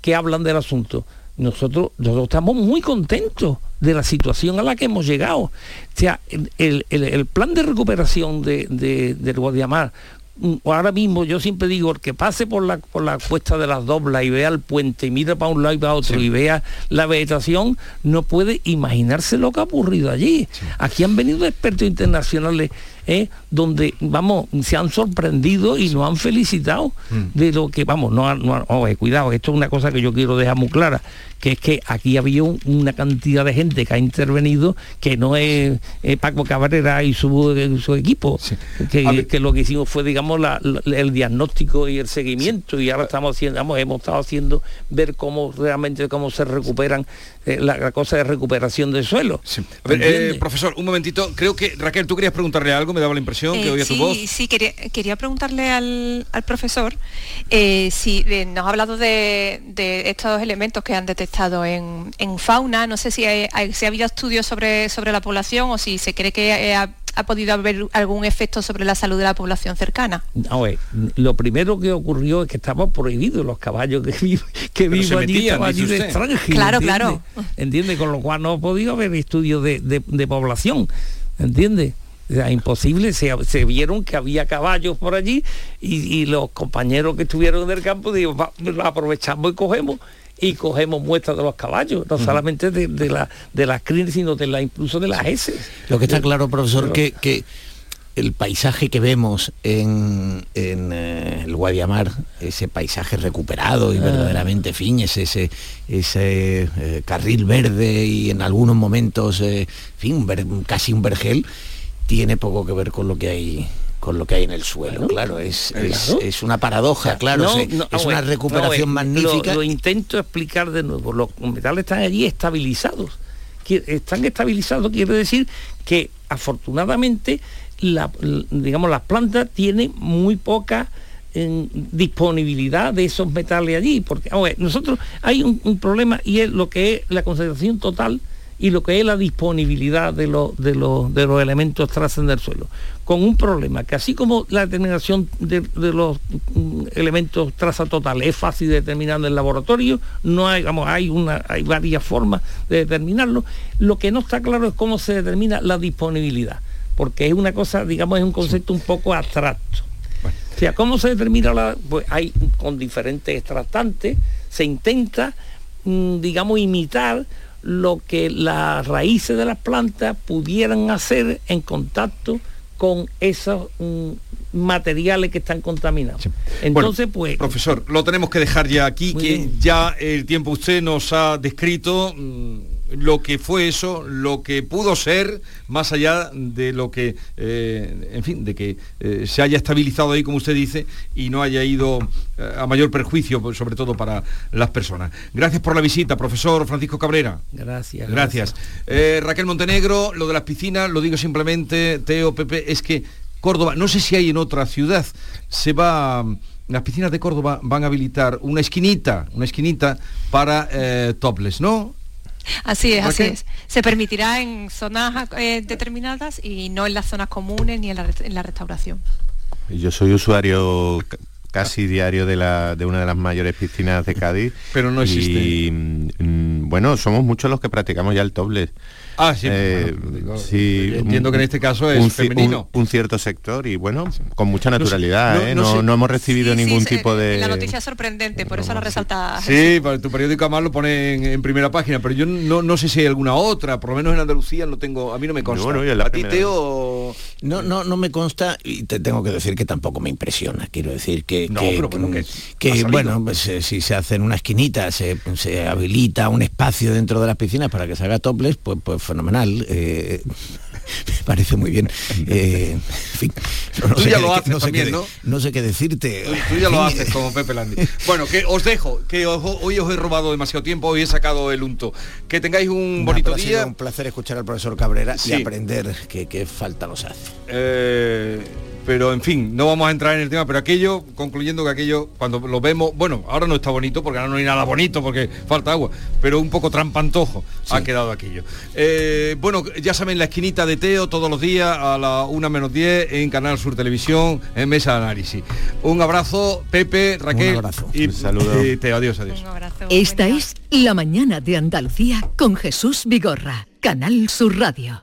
que, hablan del asunto. Nosotros, nosotros estamos muy contentos de la situación a la que hemos llegado. O sea, el, el, plan de recuperación de, de, del Guadiamar Mm, ahora mismo yo siempre digo, el que pase por la, por la cuesta de las doblas y vea el puente y mira para un lado y para otro y vea la vegetación, no puede imaginarse lo que ha ocurrido allí. Aquí han venido expertos internacionales ¿eh? donde, vamos, se han sorprendido y nos han felicitado mm. de lo que, vamos, no, no cuidado, esto es una cosa que yo quiero dejar muy clara que es que aquí había una cantidad de gente que ha intervenido que no es, Paco Cabrera y su, su equipo, que, lo que hicimos fue, digamos, el diagnóstico y el seguimiento y ahora estamos haciendo, hemos estado haciendo ver cómo realmente cómo se recuperan eh, la, cosa de recuperación del suelo. Eh, profesor, un momentito, creo que Raquel, tú querías preguntarle algo, me daba la impresión que eh, oía tu voz. Sí, quería, quería preguntarle al, profesor si nos ha hablado de, de estos elementos que han detectado estado en, fauna. No sé si, ha habido estudios sobre, sobre la población o si se cree que ha podido haber algún efecto sobre la salud de la población cercana. No, eh, lo primero que ocurrió es que estaba prohibido los caballos que, vi, que vivo allí, estaban allí de usted. extranjero. Claro, ¿entiende? claro. ¿Entiende? Con lo cual no ha podido haber estudios de, de- de población. ¿Entiende? Sea, imposible, se, se vieron que había caballos por allí y, y los compañeros que estuvieron en el campo "Va, lo aprovechamos y cogemos y cogemos muestras de los caballos, no solamente de, de la, de las crines, sino de la, incluso de las heces. Lo que está claro, profesor, Pero- que, que el paisaje que vemos en, en, eh, el Guadiamar, ese paisaje recuperado y Ah. verdaderamente fin, ese, ese, eh, carril verde y en algunos momentos, eh, fin, ver- casi un vergel, tiene poco que ver con lo que hay con lo que hay en el suelo, claro, es, es, una paradoja, claro, No, se- no, es una recuperación no, magnífica. Lo, lo intento explicar de nuevo. Los metales están allí estabilizados. Están estabilizados quiere decir que afortunadamente la, digamos las plantas tienen muy poca disponibilidad de esos metales allí. Porque nosotros hay un, un problema y es lo que es la concentración total y lo que es la disponibilidad de los, de los, de los elementos traces del suelo. Con un problema que así como la determinación de, de los mm, elementos traza total es fácil de determinar en el laboratorio, no hay, vamos, hay, una, hay varias formas de determinarlo. Lo que no está claro es cómo se determina la disponibilidad, porque es una cosa, digamos, es un concepto un poco abstracto. O sea, ¿cómo se determina la...? Pues hay con diferentes extractantes, se intenta, mm, digamos, imitar lo que las raíces de las plantas pudieran hacer en contacto con esos mm, materiales que están contaminados. Entonces, pues... Profesor, lo tenemos que dejar ya aquí, que bien. ya el tiempo usted nos ha descrito mm, lo que fue eso, lo que pudo ser, más allá de lo que, eh, en fin, de que eh, se haya estabilizado ahí, como usted dice, y no haya ido eh, a mayor perjuicio, pues, sobre todo para las personas. Gracias por la visita, profesor Francisco Cabrera. Gracias. Gracias. Raquel Montenegro, lo de las piscinas, lo digo simplemente, Teo, Pepe, es que Córdoba, no sé si hay en otra ciudad, se va, las piscinas de Córdoba van a habilitar una esquinita, una esquinita para eh, topless, ¿no? Así es, así es. Se permitirá en zonas eh, determinadas y no en las zonas comunes ni en la, en la restauración. Yo soy usuario ca- casi diario de, la, de una de las mayores piscinas de Cádiz. Pero no existe. Y mm, bueno, somos muchos los que practicamos ya el topless. Ah, sí, Eh, bueno, digo, sí, yo entiendo que en este caso es un, femenino. Un, un cierto sector y bueno, con mucha naturalidad, no- ¿eh? no no, sé. no hemos recibido Sí, ningún sí, tipo eh, de... La noticia es sorprendente, por eso la resalta. Sí, para tu periódico además lo pone en, en primera página, pero yo no, no sé si hay alguna otra, por lo menos en Andalucía no tengo, a mí no me consta. Bueno, yo la a ti, primera Teo, No, no, no me consta y te tengo que decir que tampoco me impresiona. Quiero decir que, No, que, pero bueno, que bueno, pues, eh, si se hace en una esquinita, se, se habilita un espacio dentro de las piscinas para que se haga toples, pues, pues fenomenal. eh, me parece muy bien. Eh, en fin, no, Tú ya lo qué- haces no sé también, qué ¿no? no sé qué decirte. Tú, tú ya lo haces como Pepe Landi. Bueno, que os dejo, que os- hoy os he robado demasiado tiempo, hoy he sacado el unto. Que tengáis un bonito sido día. un placer escuchar al profesor Cabrera Sí. y aprender que, que falta nos hace. Eh, pero en fin, no vamos a entrar en el tema, pero aquello, concluyendo que aquello, cuando lo vemos, bueno, ahora no está bonito porque ahora no hay nada bonito porque falta agua, pero un poco trampantojo ha quedado aquello. Eh, bueno, ya saben, la esquinita de Teo todos los días a la 1 menos 10 en Canal Sur Televisión, en Mesa de Análisis. Un abrazo, Pepe, Raquel. abrazo. Y, Un saludo. y Teo, adiós, adiós. Un abrazo. Esta es La Mañana de Andalucía con Jesús Vigorra, Canal Sur Radio.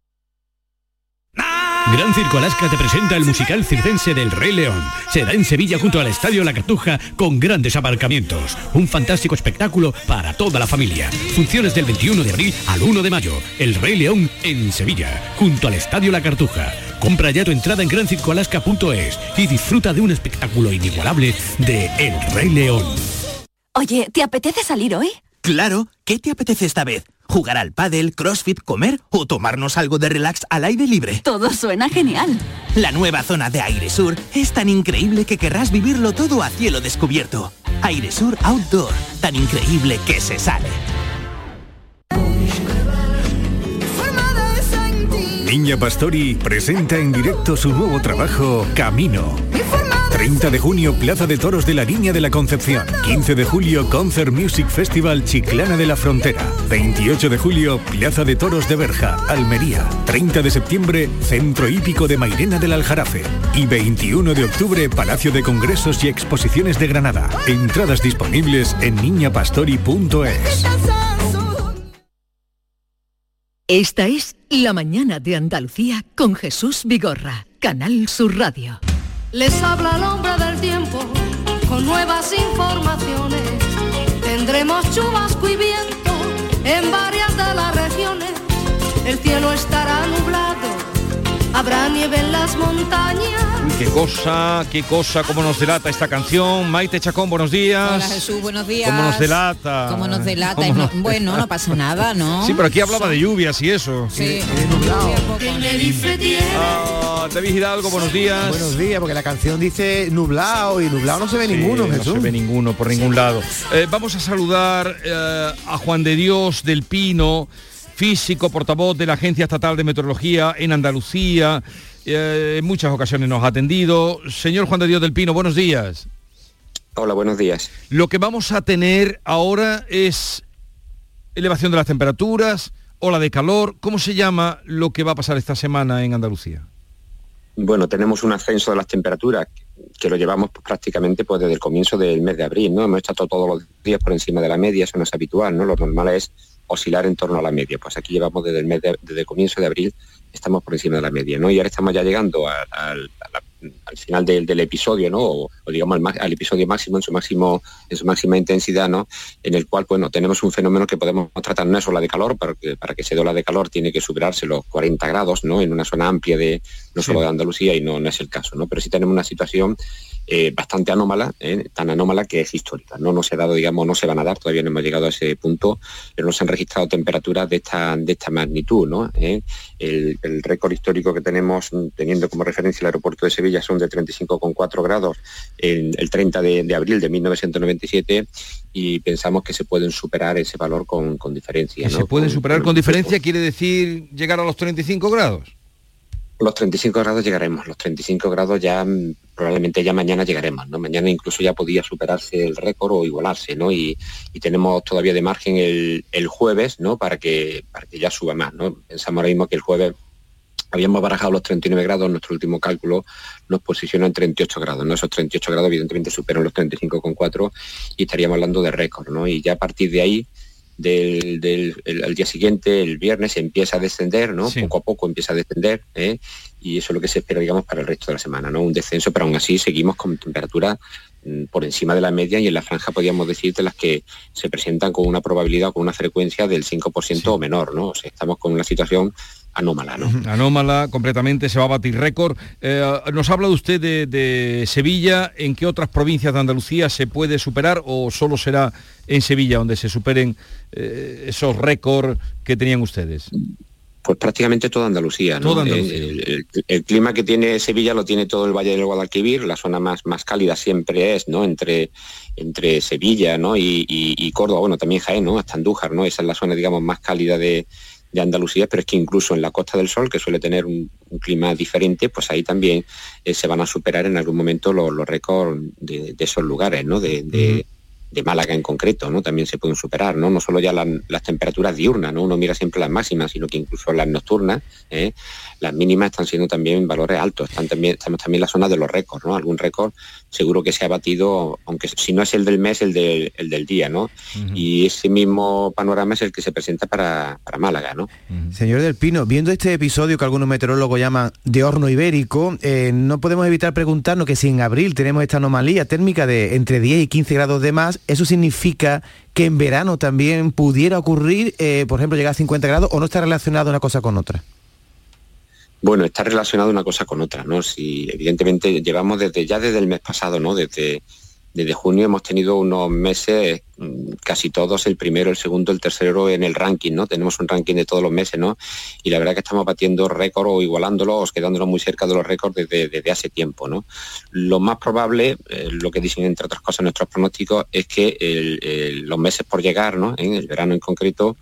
Gran Circo Alaska te presenta el musical circense del Rey León. Será en Sevilla junto al Estadio La Cartuja con grandes aparcamientos. Un fantástico espectáculo para toda la familia. Funciones del 21 de abril al 1 de mayo. El Rey León en Sevilla, junto al Estadio La Cartuja. Compra ya tu entrada en grancircoalaska.es y disfruta de un espectáculo inigualable de El Rey León. Oye, ¿te apetece salir hoy? Claro, ¿qué te apetece esta vez? ¿Jugar al pádel, crossfit, comer o tomarnos algo de relax al aire libre? Todo suena genial. La nueva zona de Aire Sur es tan increíble que querrás vivirlo todo a cielo descubierto. Aire Sur Outdoor, tan increíble que se sale. Niña Pastori presenta en directo su nuevo trabajo, Camino. 30 de junio, Plaza de Toros de la Niña de la Concepción. 15 de julio, Concert Music Festival Chiclana de la Frontera. 28 de julio, Plaza de Toros de Berja, Almería. 30 de septiembre, Centro Hípico de Mairena del Aljarafe. Y 21 de octubre, Palacio de Congresos y Exposiciones de Granada. Entradas disponibles en niñapastori.es. Esta es La Mañana de Andalucía con Jesús Vigorra, Canal Sur Radio. Les habla el hombre del tiempo con nuevas informaciones. Tendremos chubasco y viento en varias de las regiones. El cielo estará nublado, habrá nieve en las montañas. Uy, qué cosa, qué cosa, cómo nos delata esta canción. Maite Chacón, buenos días. Hola Jesús, buenos días. ¿Cómo nos delata? ¿Cómo nos delata? ¿Cómo Y no- nos- bueno, no pasa nada, ¿no? Sí, pero aquí hablaba de lluvias y eso. Sí. Ah, David Hidalgo, buenos días. Buenos días, porque la canción dice nublado y nublado no se ve ninguno, Jesús. No se ve ninguno por ningún lado. Eh, vamos a saludar eh, a Juan de Dios del Pino, físico, portavoz de la Agencia Estatal de Meteorología en Andalucía. Eh, en muchas ocasiones nos ha atendido. Señor Juan de Dios del Pino, buenos días. Hola, buenos días. Lo que vamos a tener ahora es elevación de las temperaturas, ola de calor. ¿Cómo se llama lo que va a pasar esta semana en Andalucía? Bueno, tenemos un ascenso de las temperaturas que lo llevamos pues, prácticamente pues, desde el comienzo del mes de abril, ¿no? Hemos estado todos los días por encima de la media, eso no es habitual, ¿no? Lo normal es oscilar en torno a la media. Pues aquí llevamos desde el mes de- desde comienzo de abril, estamos por encima de la media, ¿no? Y ahora estamos ya llegando al- final del, episodio, ¿no? O, digamos al episodio máximo, en su máximo, en su máxima intensidad, ¿no? En el cual, bueno, tenemos un fenómeno que podemos tratar no es ola de calor, para que, para que se dé ola de calor tiene que superarse los 40 grados, ¿no? En una zona amplia de, no solo de Andalucía y no, no es el caso, ¿no? Pero sí tenemos una situación eh, bastante anómala, ¿eh? tan anómala que es histórica. No, no se ha dado, digamos, no se van a dar, todavía no hemos llegado a ese punto, pero no se han registrado temperaturas de esta, de esta magnitud. ¿no? ¿Eh? El, el récord histórico que tenemos, teniendo como referencia el aeropuerto de Sevilla, son de 35,4 grados el, el 30 de, de abril de 1997 y pensamos que se pueden superar ese valor con, con diferencia. ¿no? se pueden Con- superar con- con diferencia quiere decir llegar a los 35 grados. Los 35 grados llegaremos, los 35 grados ya mm, probablemente ya mañana llegaremos, ¿no? Mañana incluso ya podía superarse el récord o igualarse, ¿no? Y, tenemos todavía de margen el, el jueves, ¿no? Para que, para que ya suba más, ¿no? Pensamos ahora mismo que el jueves habíamos barajado los 39 grados, nuestro último cálculo nos posiciona en 38 grados, ¿no? Esos 38 grados evidentemente superan los 35,4 y estaríamos hablando de récord, ¿no? Y ya a partir de ahí del, del el- al día siguiente, el viernes, empieza a descender, ¿no? Poco a poco empieza a descender, ¿eh? y eso es lo que se espera, digamos, para el resto de la semana, ¿no? Un descenso, pero aún así seguimos con temperaturas mm, por encima de la media y en la franja podríamos decir de las que se presentan con una probabilidad o con una frecuencia del 5% o menor, ¿no? O sea, estamos con una situación anómala, ¿no? Anómala completamente, se va a batir récord. Eh, nos habla usted de, de Sevilla, ¿en qué otras provincias de Andalucía se puede superar o solo será en Sevilla donde se superen eh, esos récords que tenían ustedes? Pues prácticamente toda Andalucía, ¿no? Toda Andalucía. El, el- el clima que tiene Sevilla lo tiene todo el Valle del Guadalquivir, la zona más, más cálida siempre es, ¿no? Entre, entre Sevilla, ¿no? Y, y- y Córdoba, bueno, también Jaén, ¿no? Hasta Andújar, ¿no? Esa es la zona, digamos, más cálida de, de Andalucía, pero es que incluso en la Costa del Sol, que suele tener un, clima diferente, pues ahí también eh, se van a superar en algún momento los, los récords de, esos lugares, ¿no? De- de Málaga en concreto, ¿no? También se pueden superar, ¿no? No solo ya las, las temperaturas diurnas, ¿no? Uno mira siempre las máximas, sino que incluso las nocturnas, ¿eh? las mínimas están siendo también valores altos. Están también, estamos también en la zona de los récords, ¿no? Algún récord seguro que se ha batido, aunque si no es el del mes, el, del- el del día, ¿no? Y ese mismo panorama es el que se presenta para, para Málaga, ¿no? Señor del Pino, viendo este episodio que algunos meteorólogos llaman de horno ibérico, eh, no podemos evitar preguntarnos que si en abril tenemos esta anomalía térmica de entre 10 y 15 grados de más, ¿eso significa que en verano también pudiera ocurrir, eh, por ejemplo, llegar a 50 grados o no está relacionado una cosa con otra? Bueno, está relacionado una cosa con otra, ¿no? Si evidentemente llevamos desde ya desde el mes pasado, ¿no? Desde, desde junio hemos tenido unos meses, mm, casi todos, el primero, el segundo, el tercero en el ranking, ¿no? Tenemos un ranking de todos los meses, ¿no? Y la verdad que estamos batiendo récord o igualándolos, quedándonos muy cerca de los récords desde, hace tiempo, ¿no? Lo más probable, eh, lo que dicen entre otras cosas nuestros pronósticos, es que los meses por llegar, ¿no? En el verano en concreto,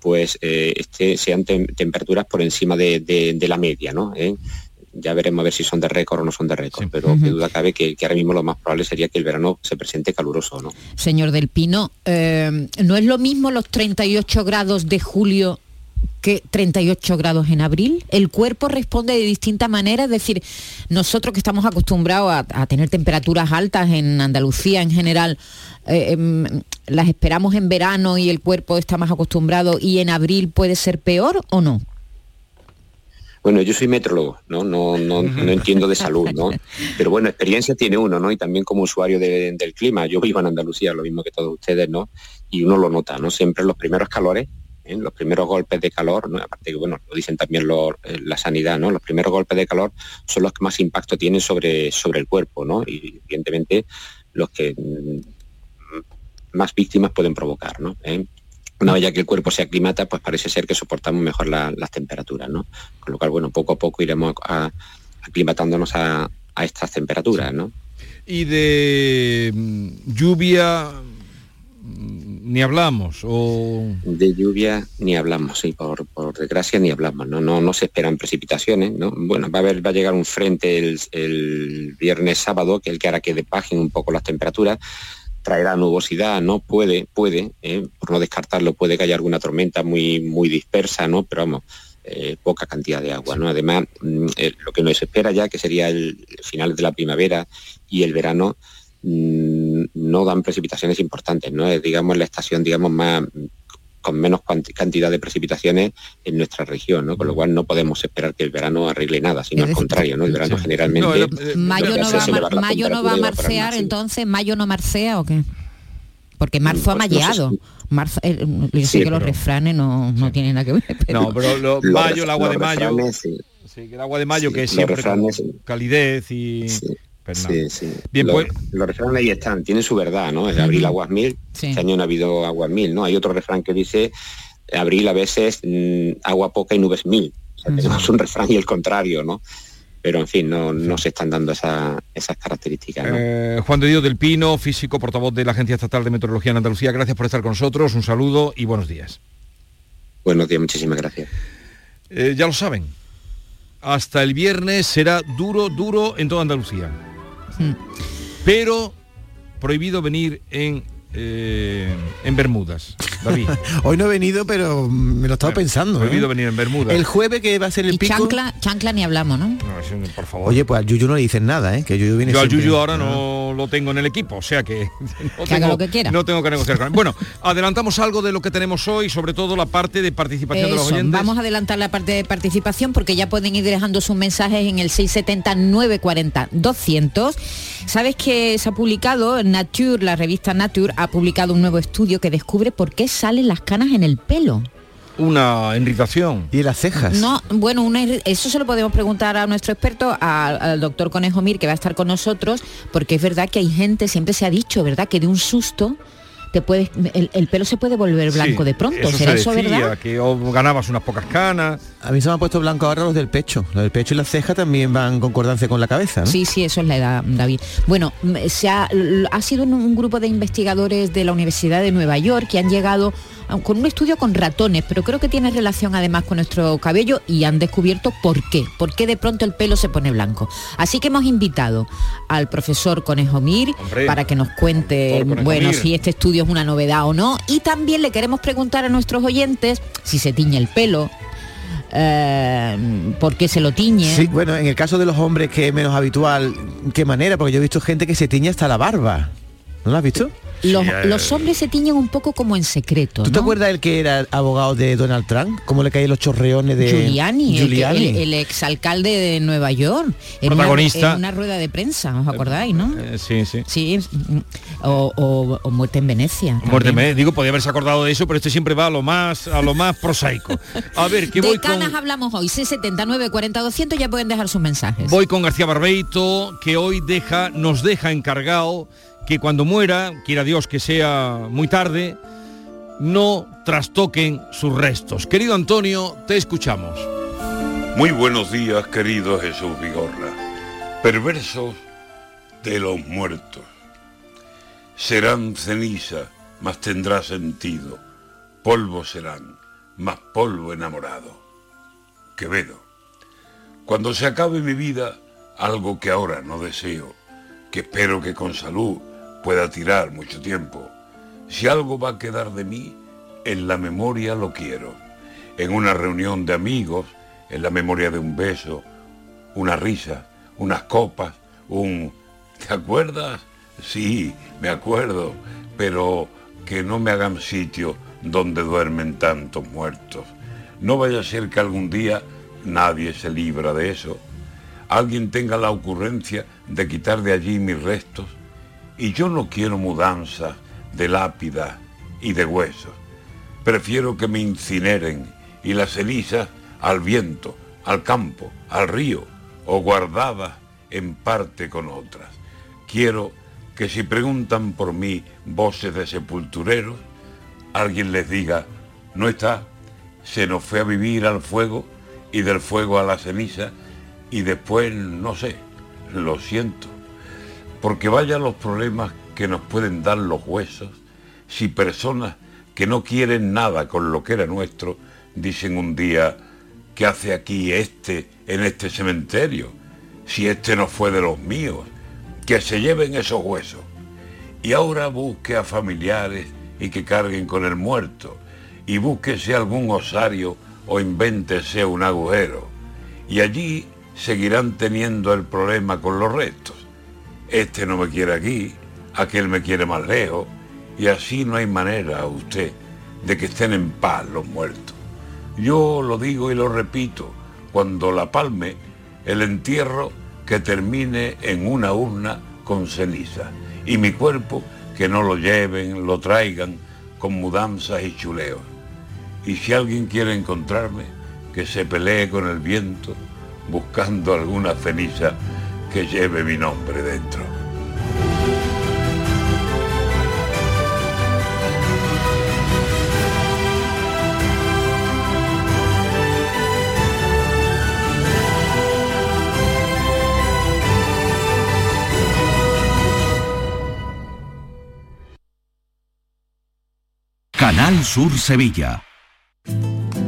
pues eh, este, sean tem- temperaturas por encima de la media, ¿no? ¿Eh? Ya veremos a ver si son de récord o no son de récord, pero qué duda cabe que, que ahora mismo lo más probable sería que el verano se presente caluroso, ¿no? Señor del Pino, eh, ¿no es lo mismo los 38 grados de julio que 38 grados en abril? El cuerpo responde de distinta manera, es decir, nosotros que estamos acostumbrados a, a tener temperaturas altas en Andalucía en general, eh, em, las esperamos en verano y el cuerpo está más acostumbrado y en abril puede ser peor o no? Bueno, yo soy metrólogo, ¿no? No, no, no entiendo de salud, ¿no? Pero bueno, experiencia tiene uno, ¿no? Y también como usuario de- del clima. Yo vivo en Andalucía, lo mismo que todos ustedes, ¿no? Y uno lo nota, ¿no? Siempre los primeros calores, ¿eh? los primeros golpes de calor, ¿no? aparte que, bueno, lo dicen también los- eh, la sanidad, ¿no? Los primeros golpes de calor son los que más impacto tienen sobre, sobre el cuerpo, ¿no? Y evidentemente los que mm, más víctimas pueden provocar, ¿no? ¿Eh? Una vez ya que el cuerpo se aclimata, pues parece ser que soportamos mejor la- las temperaturas, ¿no? Con lo cual, bueno, poco a poco iremos a- a- aclimatándonos a, a estas temperaturas, ¿no? Y de mm, lluvia mm, ni hablamos o De lluvia ni hablamos, sí, por, por desgracia ni hablamos, ¿no? No, no se esperan precipitaciones, ¿no? Bueno, va a haber, va a llegar un frente el, el viernes sábado, que es el que hará que bajen un poco las temperaturas, traerá nubosidad, ¿no? Puede, puede, ¿eh? por no descartarlo, puede que haya alguna tormenta muy, muy dispersa, ¿no? Pero vamos, eh, poca cantidad de agua, ¿no? Además, mm, eh, lo que nos espera ya, que sería el final de la primavera y el verano, mm, no dan precipitaciones importantes, ¿no? Es, digamos, la estación, digamos, más con menos cantidad de precipitaciones en nuestra región, ¿no? Con lo cual no podemos esperar que el verano arregle nada, sino al contrario, ¿no? El verano generalmente... No, Mayo no va, a mayo no va a marcear, entonces, ¿mayo no marcea o qué? Porque marzo ha Pues no sé. Marzo, eh, yo sé que los refranes no, no tienen nada que ver. pero- no, pero lo- Los mayo, el agua de mayo, refranes, sí. sí, que el agua de mayo Sí, que es siempre refranes, calidez y nada. Sí, sí. Bien, los, pues- los refranes ahí están, tienen su verdad, ¿no? El abril aguas mil, Sí. este año no ha habido aguas mil, ¿no? Hay otro refrán que dice abril a veces mm, agua poca y nubes mil. O sea, tenemos un refrán y el contrario, ¿no? Pero en fin, no, no se están dando esa- esas características, ¿no? Eh, Juan de Dios del Pino, físico, portavoz de la Agencia Estatal de Meteorología en Andalucía, gracias por estar con nosotros, un saludo y buenos días. Buenos días, muchísimas gracias. Eh, ya lo saben, hasta el viernes será duro, duro en toda Andalucía. Pero prohibido venir en, eh, en Bermudas, David. Hoy no he venido, pero me lo estaba pensando. ¿eh? Prohibido venir en Bermudas. El jueves que va a ser el y pico. chancla, chancla ni hablamos, ¿no? No, eso, por favor. Oye, pues al Yuyu no le dicen nada, ¿eh? Que Yuyu viene Yo al Yuyu ahora no lo tengo en el equipo, o sea que no, Que haga lo que quiera. no tengo que negociar con él. Bueno, adelantamos algo de lo que tenemos hoy, sobre todo la parte de participación de los oyentes. vamos a adelantar la parte de participación porque ya pueden ir dejando sus mensajes en el 670-940-200. Sabes que se ha publicado, Nature, la revista Nature, ha publicado un nuevo estudio que descubre por qué salen las canas en el pelo. Una irritación. Y en las cejas. No, bueno, una eso se lo podemos preguntar a nuestro experto, a- al doctor Conejo Mir, que va a estar con nosotros, porque es verdad que hay gente, siempre se ha dicho, ¿verdad?, que de un susto te puedes, el, el pelo se puede volver blanco Sí, de pronto. eso ¿Será se eso decía, verdad? que o ganabas unas pocas canas. A mí se me han puesto blanco ahora los del pecho. Los del pecho y la ceja también van en concordancia con la cabeza, ¿no? Sí, sí, eso es la edad, David. Bueno, mm, se ha, ha sido un, un grupo de investigadores de la Universidad de Nueva York que han llegado con un estudio con ratones, pero creo que tiene relación además con nuestro cabello y han descubierto por qué, por qué de pronto el pelo se pone blanco. Así que hemos invitado al profesor Conejo Mir Hombre, para que nos cuente, bueno, Mir. si este estudio es una novedad o no. Y también le queremos preguntar a nuestros oyentes si se tiñe el pelo, eh, por qué se lo tiñe. Sí, bueno, en el caso de los hombres que es menos habitual, ¿qué manera? Porque yo he visto gente que se tiñe hasta la barba. ¿No lo has visto? Los, los hombres se tiñen un poco como en secreto. ¿Tú te acuerdas el que era abogado de Donald Trump? ¿Cómo le caían los chorreones de Giuliani, el- Giuliani? El, el exalcalde de Nueva York, en una, Protagonista. en una rueda de prensa, ¿os acordáis, no? Eh, sí, sí. Sí, mm, o, o- o muerte en Venecia. Muerte también. me digo, podía haberse acordado de eso, pero este siempre va a lo más, a lo más prosaico. A ver, que de voy con. canas hablamos hoy, 679 40 200 ya pueden dejar sus mensajes. Voy con García Barbeito, que hoy deja, nos deja encargado que cuando muera, quiera Dios que sea muy tarde, no trastoquen sus restos. Querido Antonio, te escuchamos. Muy buenos días, querido Jesús Vigorra. Perversos de los muertos. Serán ceniza, mas tendrá sentido. Polvo serán, mas polvo enamorado. Quevedo. Cuando se acabe mi vida, algo que ahora no deseo, que espero que con salud pueda tirar mucho tiempo. Si algo va a quedar de mí, en la memoria lo quiero. En una reunión de amigos, en la memoria de un beso, una risa, unas copas, un... ¿Te acuerdas? Sí, me acuerdo, pero que no me hagan sitio donde duermen tantos muertos. No vaya a ser que algún día nadie se libra de eso. Alguien tenga la ocurrencia de quitar de allí mis restos y yo no quiero mudanzas de lápida y de huesos. Prefiero que me incineren y las cenizas al viento, al campo, al río o guardadas en parte con otras. Quiero que si preguntan por mí voces de sepultureros, alguien les diga, no está, se nos fue a vivir al fuego y del fuego a la ceniza y después, no sé, lo siento. Porque vaya los problemas que nos pueden dar los huesos si personas que no quieren nada con lo que era nuestro dicen un día, ¿qué hace aquí este en este cementerio? Si este no fue de los míos, que se lleven esos huesos. Y ahora busque a familiares y que carguen con el muerto, y búsquese algún osario o invéntese un agujero. Y allí seguirán teniendo el problema con los restos. Este no me quiere aquí, aquel me quiere más lejos, y así no hay manera, usted, de que estén en paz los muertos. Yo lo digo y lo repito, cuando la palme, el entierro que termine en una urna con ceniza, y mi cuerpo que no lo lleven, lo traigan con mudanzas y chuleos. Y si alguien quiere encontrarme, que se pelee con el viento buscando alguna ceniza que lleve mi nombre dentro. Canal Sur Sevilla.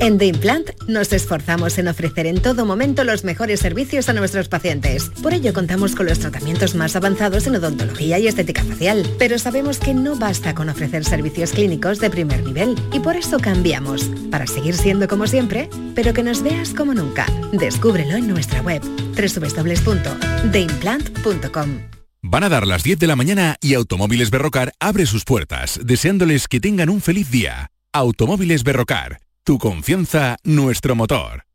En The Implant nos esforzamos en ofrecer en todo momento los mejores servicios a nuestros pacientes. Por ello contamos con los tratamientos más avanzados en odontología y estética facial. Pero sabemos que no basta con ofrecer servicios clínicos de primer nivel y por eso cambiamos, para seguir siendo como siempre, pero que nos veas como nunca. Descúbrelo en nuestra web www.theimplant.com. Van a dar las 10 de la mañana y Automóviles Berrocar abre sus puertas, deseándoles que tengan un feliz día. Automóviles Berrocar, tu confianza, nuestro motor.